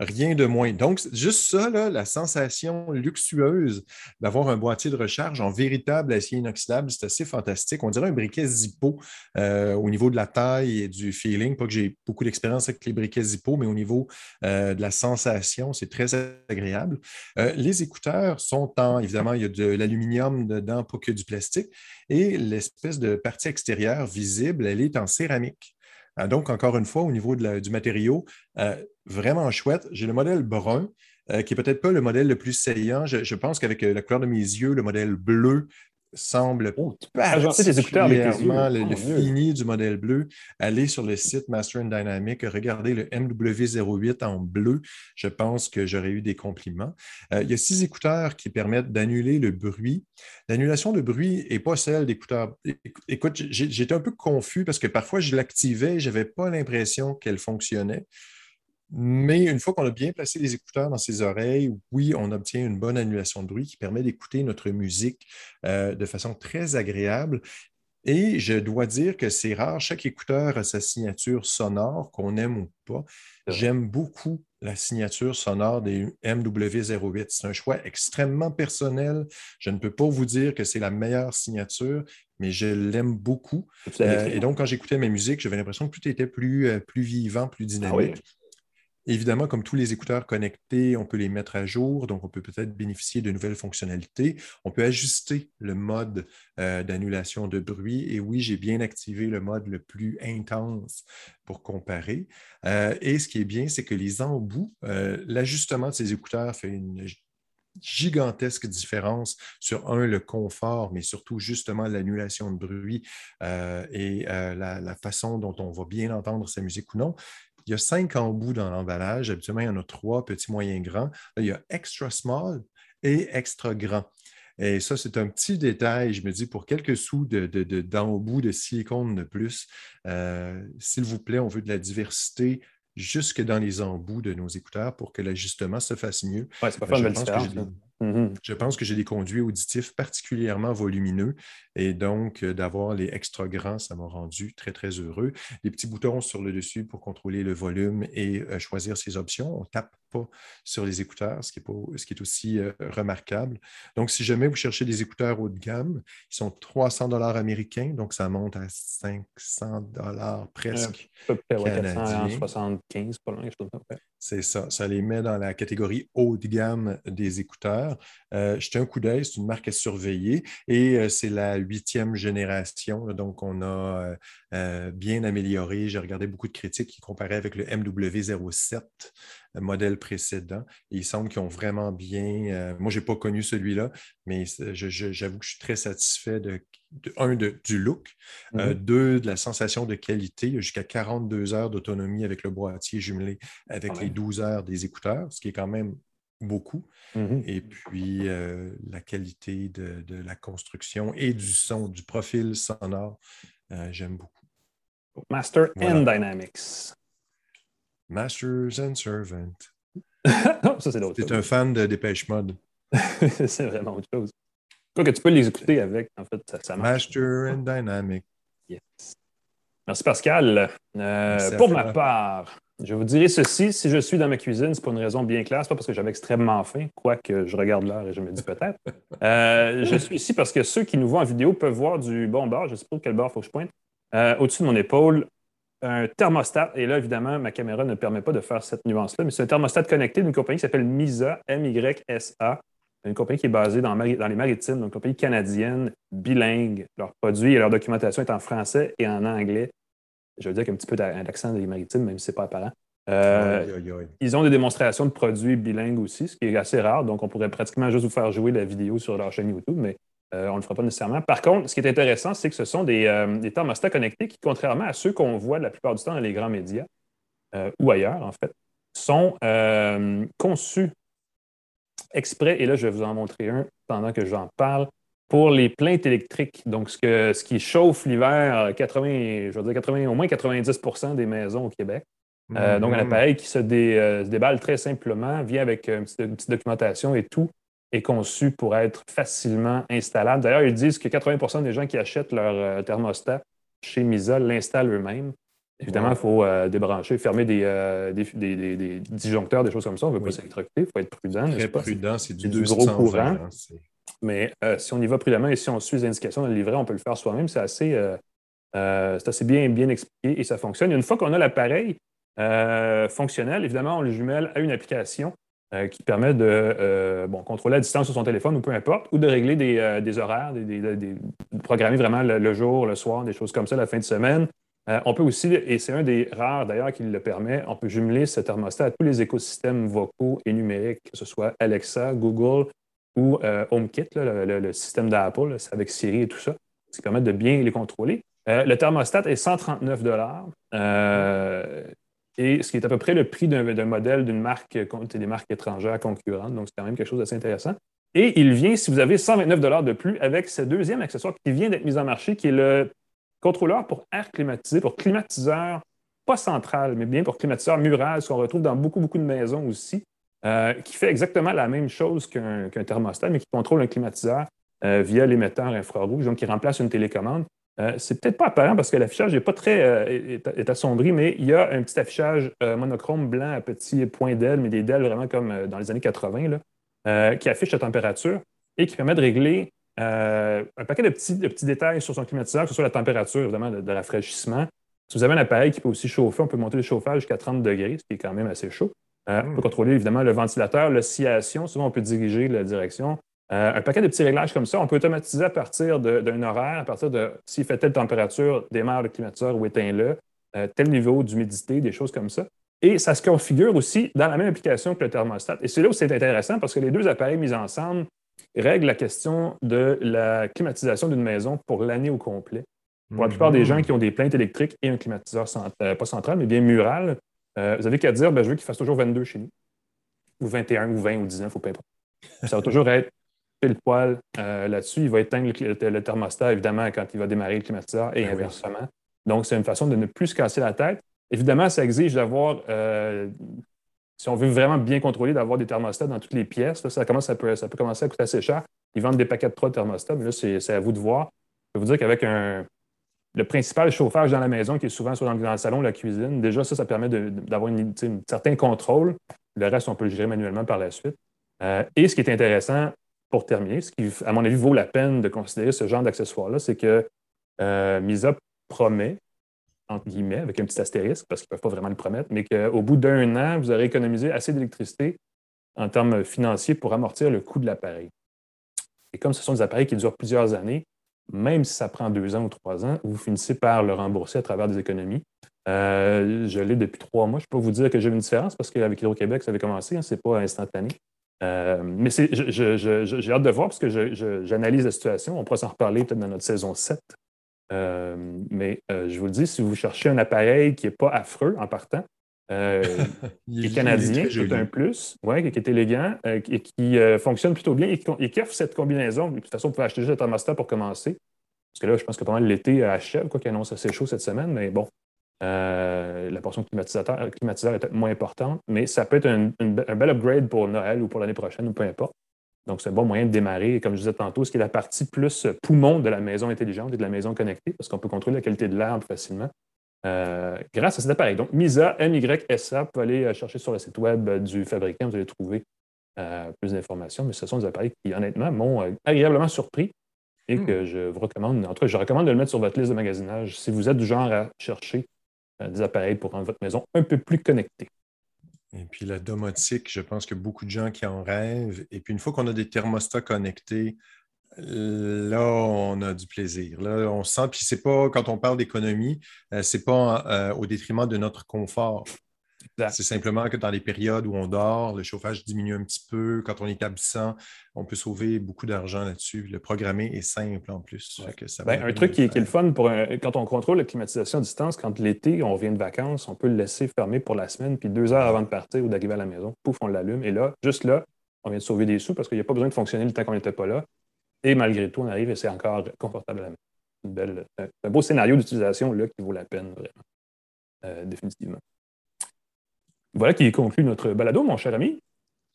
[SPEAKER 2] Rien de moins. Donc, juste ça, la sensation luxueuse d'avoir un boîtier de recharge en véritable acier inoxydable, c'est assez fantastique. On dirait un briquet Zippo euh, au niveau de la taille et du feeling. Pas que j'ai beaucoup d'expérience avec les briquets Zippo, mais au niveau euh, de la sensation, c'est très agréable. Euh, les écouteurs sont en, évidemment, il y a de l'aluminium dedans, pas que du plastique, et l'espèce de partie extérieure visible, elle est en céramique. Ah, donc, encore une fois, au niveau du matériau, euh, vraiment chouette. J'ai le modèle brun, euh, qui n'est peut-être pas le modèle le plus saillant. Je, pense qu'avec euh, la couleur de mes yeux, le modèle bleu semble oh, particulièrement le, le fini du modèle bleu. Allez sur le site Master Dynamic, regardez le MW08 en bleu. Je pense que j'aurais eu des compliments. Euh, il y a six écouteurs qui permettent d'annuler le bruit. L'annulation de bruit n'est pas celle d'écouteurs. Écoute, j'étais un peu confus parce que parfois je l'activais et je n'avais pas l'impression qu'elle fonctionnait. Mais une fois qu'on a bien placé les écouteurs dans ses oreilles, oui, on obtient une bonne annulation de bruit qui permet d'écouter notre musique euh, de façon très agréable. Et je dois dire que c'est rare, chaque écouteur a sa signature sonore, qu'on aime ou pas. J'aime beaucoup la signature sonore des MW08. C'est un choix extrêmement personnel. Je ne peux pas vous dire que c'est la meilleure signature, mais je l'aime beaucoup. Euh, et donc, quand j'écoutais mes musiques, j'avais l'impression que tout était plus, euh, plus vivant, plus ah dynamique. Évidemment, comme tous les écouteurs connectés, on peut les mettre à jour, donc on peut peut-être bénéficier de nouvelles fonctionnalités. On peut ajuster le mode euh, d'annulation de bruit. Et oui, j'ai bien activé le mode le plus intense pour comparer. Euh, et ce qui est bien, c'est que les embouts, euh, l'ajustement de ces écouteurs fait une gigantesque différence sur, un, le confort, mais surtout justement l'annulation de bruit et la, la, façon dont on va bien entendre sa musique ou non. Il y a cinq embouts dans l'emballage. Habituellement, il y en a trois, petits, moyens, grands. il y a extra small et extra grand. Et ça, c'est un petit détail. Je me dis, pour quelques sous d'embout de, de, de, silicone de plus, euh, s'il vous plaît, on veut de la diversité jusque dans les embouts de nos écouteurs pour que l'ajustement se fasse mieux.
[SPEAKER 1] C'est pas
[SPEAKER 2] Mm-hmm. Je pense que j'ai des conduits auditifs particulièrement volumineux et donc euh, d'avoir les extra grands, ça m'a rendu très, très heureux. Les petits boutons sur le dessus pour contrôler le volume et euh, choisir ses options. On ne tape pas sur les écouteurs, ce qui est, ce qui est aussi euh, remarquable. Donc, si jamais vous cherchez des écouteurs haut de gamme, ils sont 300 dollars américains, donc ça monte à 500 dollars presque.
[SPEAKER 1] Canadiens. 475, pas loin, je
[SPEAKER 2] c'est ça. Ça les met dans la catégorie haut de gamme des écouteurs. Euh, jetez un coup d'œil, c'est une marque à surveiller et euh, c'est la huitième génération. donc, on a euh, bien amélioré. J'ai regardé beaucoup de critiques qui comparaient avec le MW07 modèle précédent. Et il semble qu'ils ont vraiment bien. moi, je n'ai pas connu celui-là, mais j'avoue que je suis très satisfait de, un, du look, mm-hmm. deux, de la sensation de qualité. Jusqu'à 42 heures d'autonomie avec le boîtier jumelé avec ah les 12 heures des écouteurs, ce qui est quand même beaucoup. Mm-hmm. Et puis, euh, la qualité de, la construction et du son, du profil sonore, euh, j'aime beaucoup.
[SPEAKER 1] Master and Dynamics.
[SPEAKER 2] Masters and Servant. [laughs]
[SPEAKER 1] ça. C'est
[SPEAKER 2] un fan de Dépêche Mode? [laughs]
[SPEAKER 1] c'est vraiment autre chose. Quoi que tu peux les écouter avec, en fait, ça, marche.
[SPEAKER 2] Master and Dynamic.
[SPEAKER 1] Yes. Merci Pascal. Euh, pour ma part, je vous dirai ceci, si je suis dans ma cuisine, c'est pour une raison bien claire, c'est pas parce que j'avais extrêmement faim, quoique je regarde l'heure et je me dis peut-être. Euh, je suis ici parce que ceux qui nous voient en vidéo peuvent voir du bon bar, je sais pas quel il faut que je pointe, euh, au-dessus de mon épaule, un thermostat. Et là, évidemment, ma caméra ne permet pas de faire cette nuance-là, mais c'est un thermostat connecté d'une compagnie qui s'appelle MISA, M-Y-S-A, une compagnie qui est basée dans, dans les maritimes, donc une compagnie canadienne, bilingue. Leurs produits et leur documentation est en français et en anglais je veux dire qu'un petit peu d'accent des maritimes, même si ce n'est pas apparent. Euh, ils ont des démonstrations de produits bilingues aussi, ce qui est assez rare. Donc, on pourrait pratiquement juste vous faire jouer la vidéo sur leur chaîne YouTube, mais euh, on ne le fera pas nécessairement. Par contre, ce qui est intéressant, c'est que ce sont des, euh, des thermostats connectés qui, contrairement à ceux qu'on voit la plupart du temps dans les grands médias ou ailleurs, en fait, sont conçus exprès. Et là, je vais vous en montrer un pendant que j'en parle pour les plaintes électriques. Donc, ce, que, ce qui chauffe l'hiver, 80, je veux dire 80, au moins 90% des maisons au Québec. Euh, donc, un appareil qui euh, se, déballe très simplement, vient avec une petite, documentation et tout, est conçu pour être facilement installable. D'ailleurs, ils disent que 80% des gens qui achètent leur euh, thermostat chez Misa l'installent eux-mêmes. Évidemment, il faut débrancher, fermer des, des, disjoncteurs, des choses comme ça. On ne veut pas s'électrocuter, il faut être prudent.
[SPEAKER 2] Très prudent, c'est du, du gros courant. Hein,
[SPEAKER 1] mais euh, si on y va prudemment et si on suit les indications dans le livret, on peut le faire soi-même. C'est assez, euh, euh, assez bien, bien expliqué et ça fonctionne. une fois qu'on a l'appareil fonctionnel, évidemment, on le jumelle à une application qui permet de contrôler à distance sur son téléphone ou peu importe, ou de régler des, horaires, de programmer vraiment le, jour, le soir, des choses comme ça la fin de semaine. on peut aussi, et c'est un des rares d'ailleurs qui le permet, on peut jumeler ce thermostat à tous les écosystèmes vocaux et numériques, que ce soit Alexa, Google, ou euh, HomeKit, le, système d'Apple, avec Siri et tout ça, qui permet de bien les contrôler. Euh, le thermostat est 139 euh, et ce qui est à peu près le prix d'un modèle d'une marque, des marques étrangères concurrentes. Donc, c'est quand même quelque chose d'assez intéressant. Et il vient, si vous avez 129 de plus, avec ce deuxième accessoire qui vient d'être mis en marché, qui est le contrôleur pour air climatisé, pour climatiseur, pas central, mais bien pour climatiseur mural, ce qu'on retrouve dans beaucoup, beaucoup de maisons aussi. Euh, qui fait exactement la même chose qu'un thermostat, mais qui contrôle un climatiseur euh, via l'émetteur infrarouge, donc qui remplace une télécommande. Euh, c'est peut-être pas apparent parce que l'affichage n'est pas très est, assombri, mais il y a un petit affichage monochrome blanc à petits points d'ailes, mais des ailes vraiment comme dans les années 80, là, qui affiche la température et qui permet de régler un paquet de petits, de petits, détails sur son climatiseur, que ce soit la température, évidemment, de, de, rafraîchissement. Si vous avez un appareil qui peut aussi chauffer, on peut monter le chauffage jusqu'à 30 degrés, ce qui est quand même assez chaud. Euh, on peut contrôler évidemment le ventilateur, l'oscillation. Souvent, on peut diriger la direction. Euh, un paquet de petits réglages comme ça, on peut automatiser à partir d'un horaire, à partir de s'il fait telle température, démarre le climatiseur ou éteins-le, euh, tel niveau d'humidité, des choses comme ça. Et ça se configure aussi dans la même application que le thermostat. Et c'est là où c'est intéressant parce que les deux appareils mis ensemble règlent la question de la climatisation d'une maison pour l'année au complet. Pour la plupart des gens qui ont des plaintes électriques et un climatiseur, pas central, mais bien mural, euh, vous avez qu'à dire, ben, je veux qu'il fasse toujours 22 chez nous, ou 21, ou 20, ou 19, ou peu importe. Ça va toujours être pile poil euh, là-dessus. Il va éteindre le, thermostat, évidemment, quand il va démarrer le climatiseur et ben inversement. Donc, c'est une façon de ne plus se casser la tête. Évidemment, ça exige d'avoir, euh, si on veut vraiment bien contrôler, d'avoir des thermostats dans toutes les pièces. ça, commence, ça, peut, ça peut commencer à coûter assez cher. Ils vendent des paquets de trois thermostats, mais là, c'est à vous de voir. Je peux vous dire qu'avec un, le principal chauffage dans la maison, qui est souvent soit dans, le salon ou la cuisine, déjà, ça, ça permet d'avoir un certain contrôle. Le reste, on peut le gérer manuellement par la suite. Euh, et ce qui est intéressant, pour terminer, ce qui, à mon avis, vaut la peine de considérer ce genre d'accessoire-là, c'est que euh, Misa promet, entre guillemets, avec un petit astérisque, parce qu'ils ne peuvent pas vraiment le promettre, mais qu'au bout d'un an, vous aurez économisé assez d'électricité en termes financiers pour amortir le coût de l'appareil. Et comme ce sont des appareils qui durent plusieurs années, même si ça prend deux ans ou trois ans, vous finissez par le rembourser à travers des économies. Euh, je l'ai depuis trois mois. Je peux vous dire que j'ai une différence parce qu'avec Hydro-Québec, ça avait commencé, hein, ce n'est pas instantané. Euh, mais j'ai hâte de voir parce que j'analyse la situation. On pourra s'en reparler peut-être dans notre saison 7. Euh, mais je vous le dis, si vous cherchez un appareil qui n'est pas affreux en partant, euh, [laughs] qui est canadien, qui est un plus, ouais, qui est élégant euh, et qui euh, fonctionne plutôt bien et qui, offre cette combinaison. De toute façon, vous pouvez acheter juste le thermostat pour commencer. Parce que là, je pense que pendant l'été achève, quoi qu'il annonce assez chaud cette semaine, mais bon, la portion climatiseur est peut-être moins importante, mais ça peut être un, bel upgrade pour Noël ou pour l'année prochaine ou peu importe. Donc, c'est un bon moyen de démarrer. Et comme je disais tantôt, ce qui est la partie plus poumon de la maison intelligente et de la maison connectée, parce qu'on peut contrôler la qualité de l'air plus facilement. Grâce à cet appareil. Donc, MISA, M-Y-S-A, vous pouvez aller chercher sur le site web du fabricant, vous allez trouver plus d'informations, mais ce sont des appareils qui, honnêtement, m'ont agréablement surpris et hmm. que je vous recommande, en tout cas, je recommande de le mettre sur votre liste de magasinage si vous êtes du genre à chercher des appareils pour rendre votre maison un peu plus connectée.
[SPEAKER 2] Et puis la domotique, je pense que beaucoup de gens qui en rêvent. Et puis une fois qu'on a des thermostats connectés, là, on a du plaisir. Là, on sent, puis c'est pas, quand on parle d'économie, euh, c'est pas euh, au détriment de notre confort. C'est simplement que dans les périodes où on dort, le chauffage diminue un petit peu. Quand on est absent, on peut sauver beaucoup d'argent là-dessus. Le programmer est simple en plus.
[SPEAKER 1] Ben, un truc qui, est le fun pour quand on contrôle la climatisation à distance, quand l'été, on vient de vacances, on peut le laisser fermer pour la semaine, puis deux heures avant de partir ou d'arriver à la maison, pouf, on l'allume. Et là, juste là, on vient de sauver des sous parce qu'il n'y a pas besoin de fonctionner le temps qu'on n'était pas là. Et malgré tout, on arrive et c'est encore confortable à la maison. un beau scénario d'utilisation là qui vaut la peine, vraiment. Euh, définitivement. Voilà qui conclut notre balado, mon cher ami.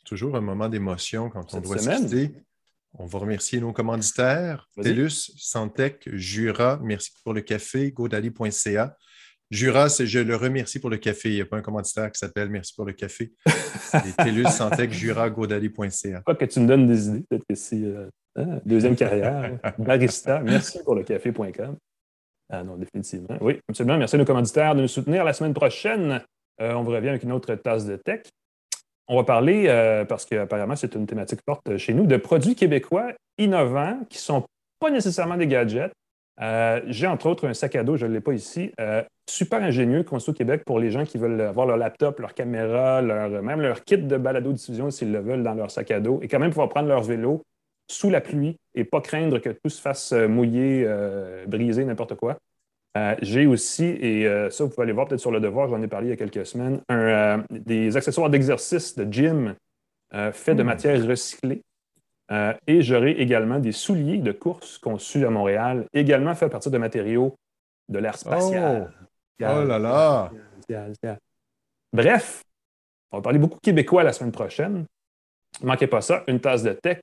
[SPEAKER 2] Toujours un moment d'émotion quand on doit se On va remercier nos commanditaires, TELUS, Santec, Jura, merci pour le café, godali.ca. Jura, je le remercie pour le café. Il n'y a pas un commanditaire qui s'appelle Merci pour le café. [laughs] C'est TELUS, Santec, Jura, godali.ca.
[SPEAKER 1] Pas que tu me donnes des idées, peut-être que c'est euh, hein, deuxième carrière. Barista, merci pour le café.com. Ah non, définitivement. Oui, absolument. Merci à nos commanditaires de nous soutenir la semaine prochaine. Euh, on vous revient avec une autre tasse de tech. On va parler, euh, parce qu'apparemment c'est une thématique forte chez nous, de produits québécois innovants qui ne sont pas nécessairement des gadgets. Euh, j'ai entre autres un sac à dos, je ne l'ai pas ici, super ingénieux construit au Québec pour les gens qui veulent avoir leur laptop, leur caméra, même leur kit de balado-diffusion s'ils le veulent dans leur sac à dos et quand même pouvoir prendre leur vélo sous la pluie et pas craindre que tout se fasse mouiller, briser, n'importe quoi. Euh, j'ai aussi, et euh, ça, vous pouvez aller voir peut-être sur le devoir, j'en ai parlé il y a quelques semaines, euh, des accessoires d'exercice de gym faits de hmm. matière recyclée. et j'aurai également des souliers de course conçus à Montréal, également faits à partir de matériaux de l'air spatial.
[SPEAKER 2] Oh, oh là là!
[SPEAKER 1] Bref, on va parler beaucoup québécois la semaine prochaine. Ne manquez pas ça, une tasse de tech,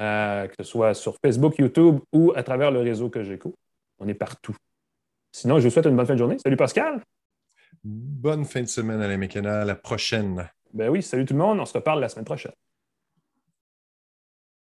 [SPEAKER 1] que ce soit sur Facebook, YouTube ou à travers le réseau que j'écoute. On est partout. Sinon, je vous souhaite une bonne fin de journée. Salut Pascal.
[SPEAKER 2] Bonne fin de semaine, Alain Mécana. À la prochaine.
[SPEAKER 1] Ben oui, salut tout le monde. On se reparle la semaine prochaine.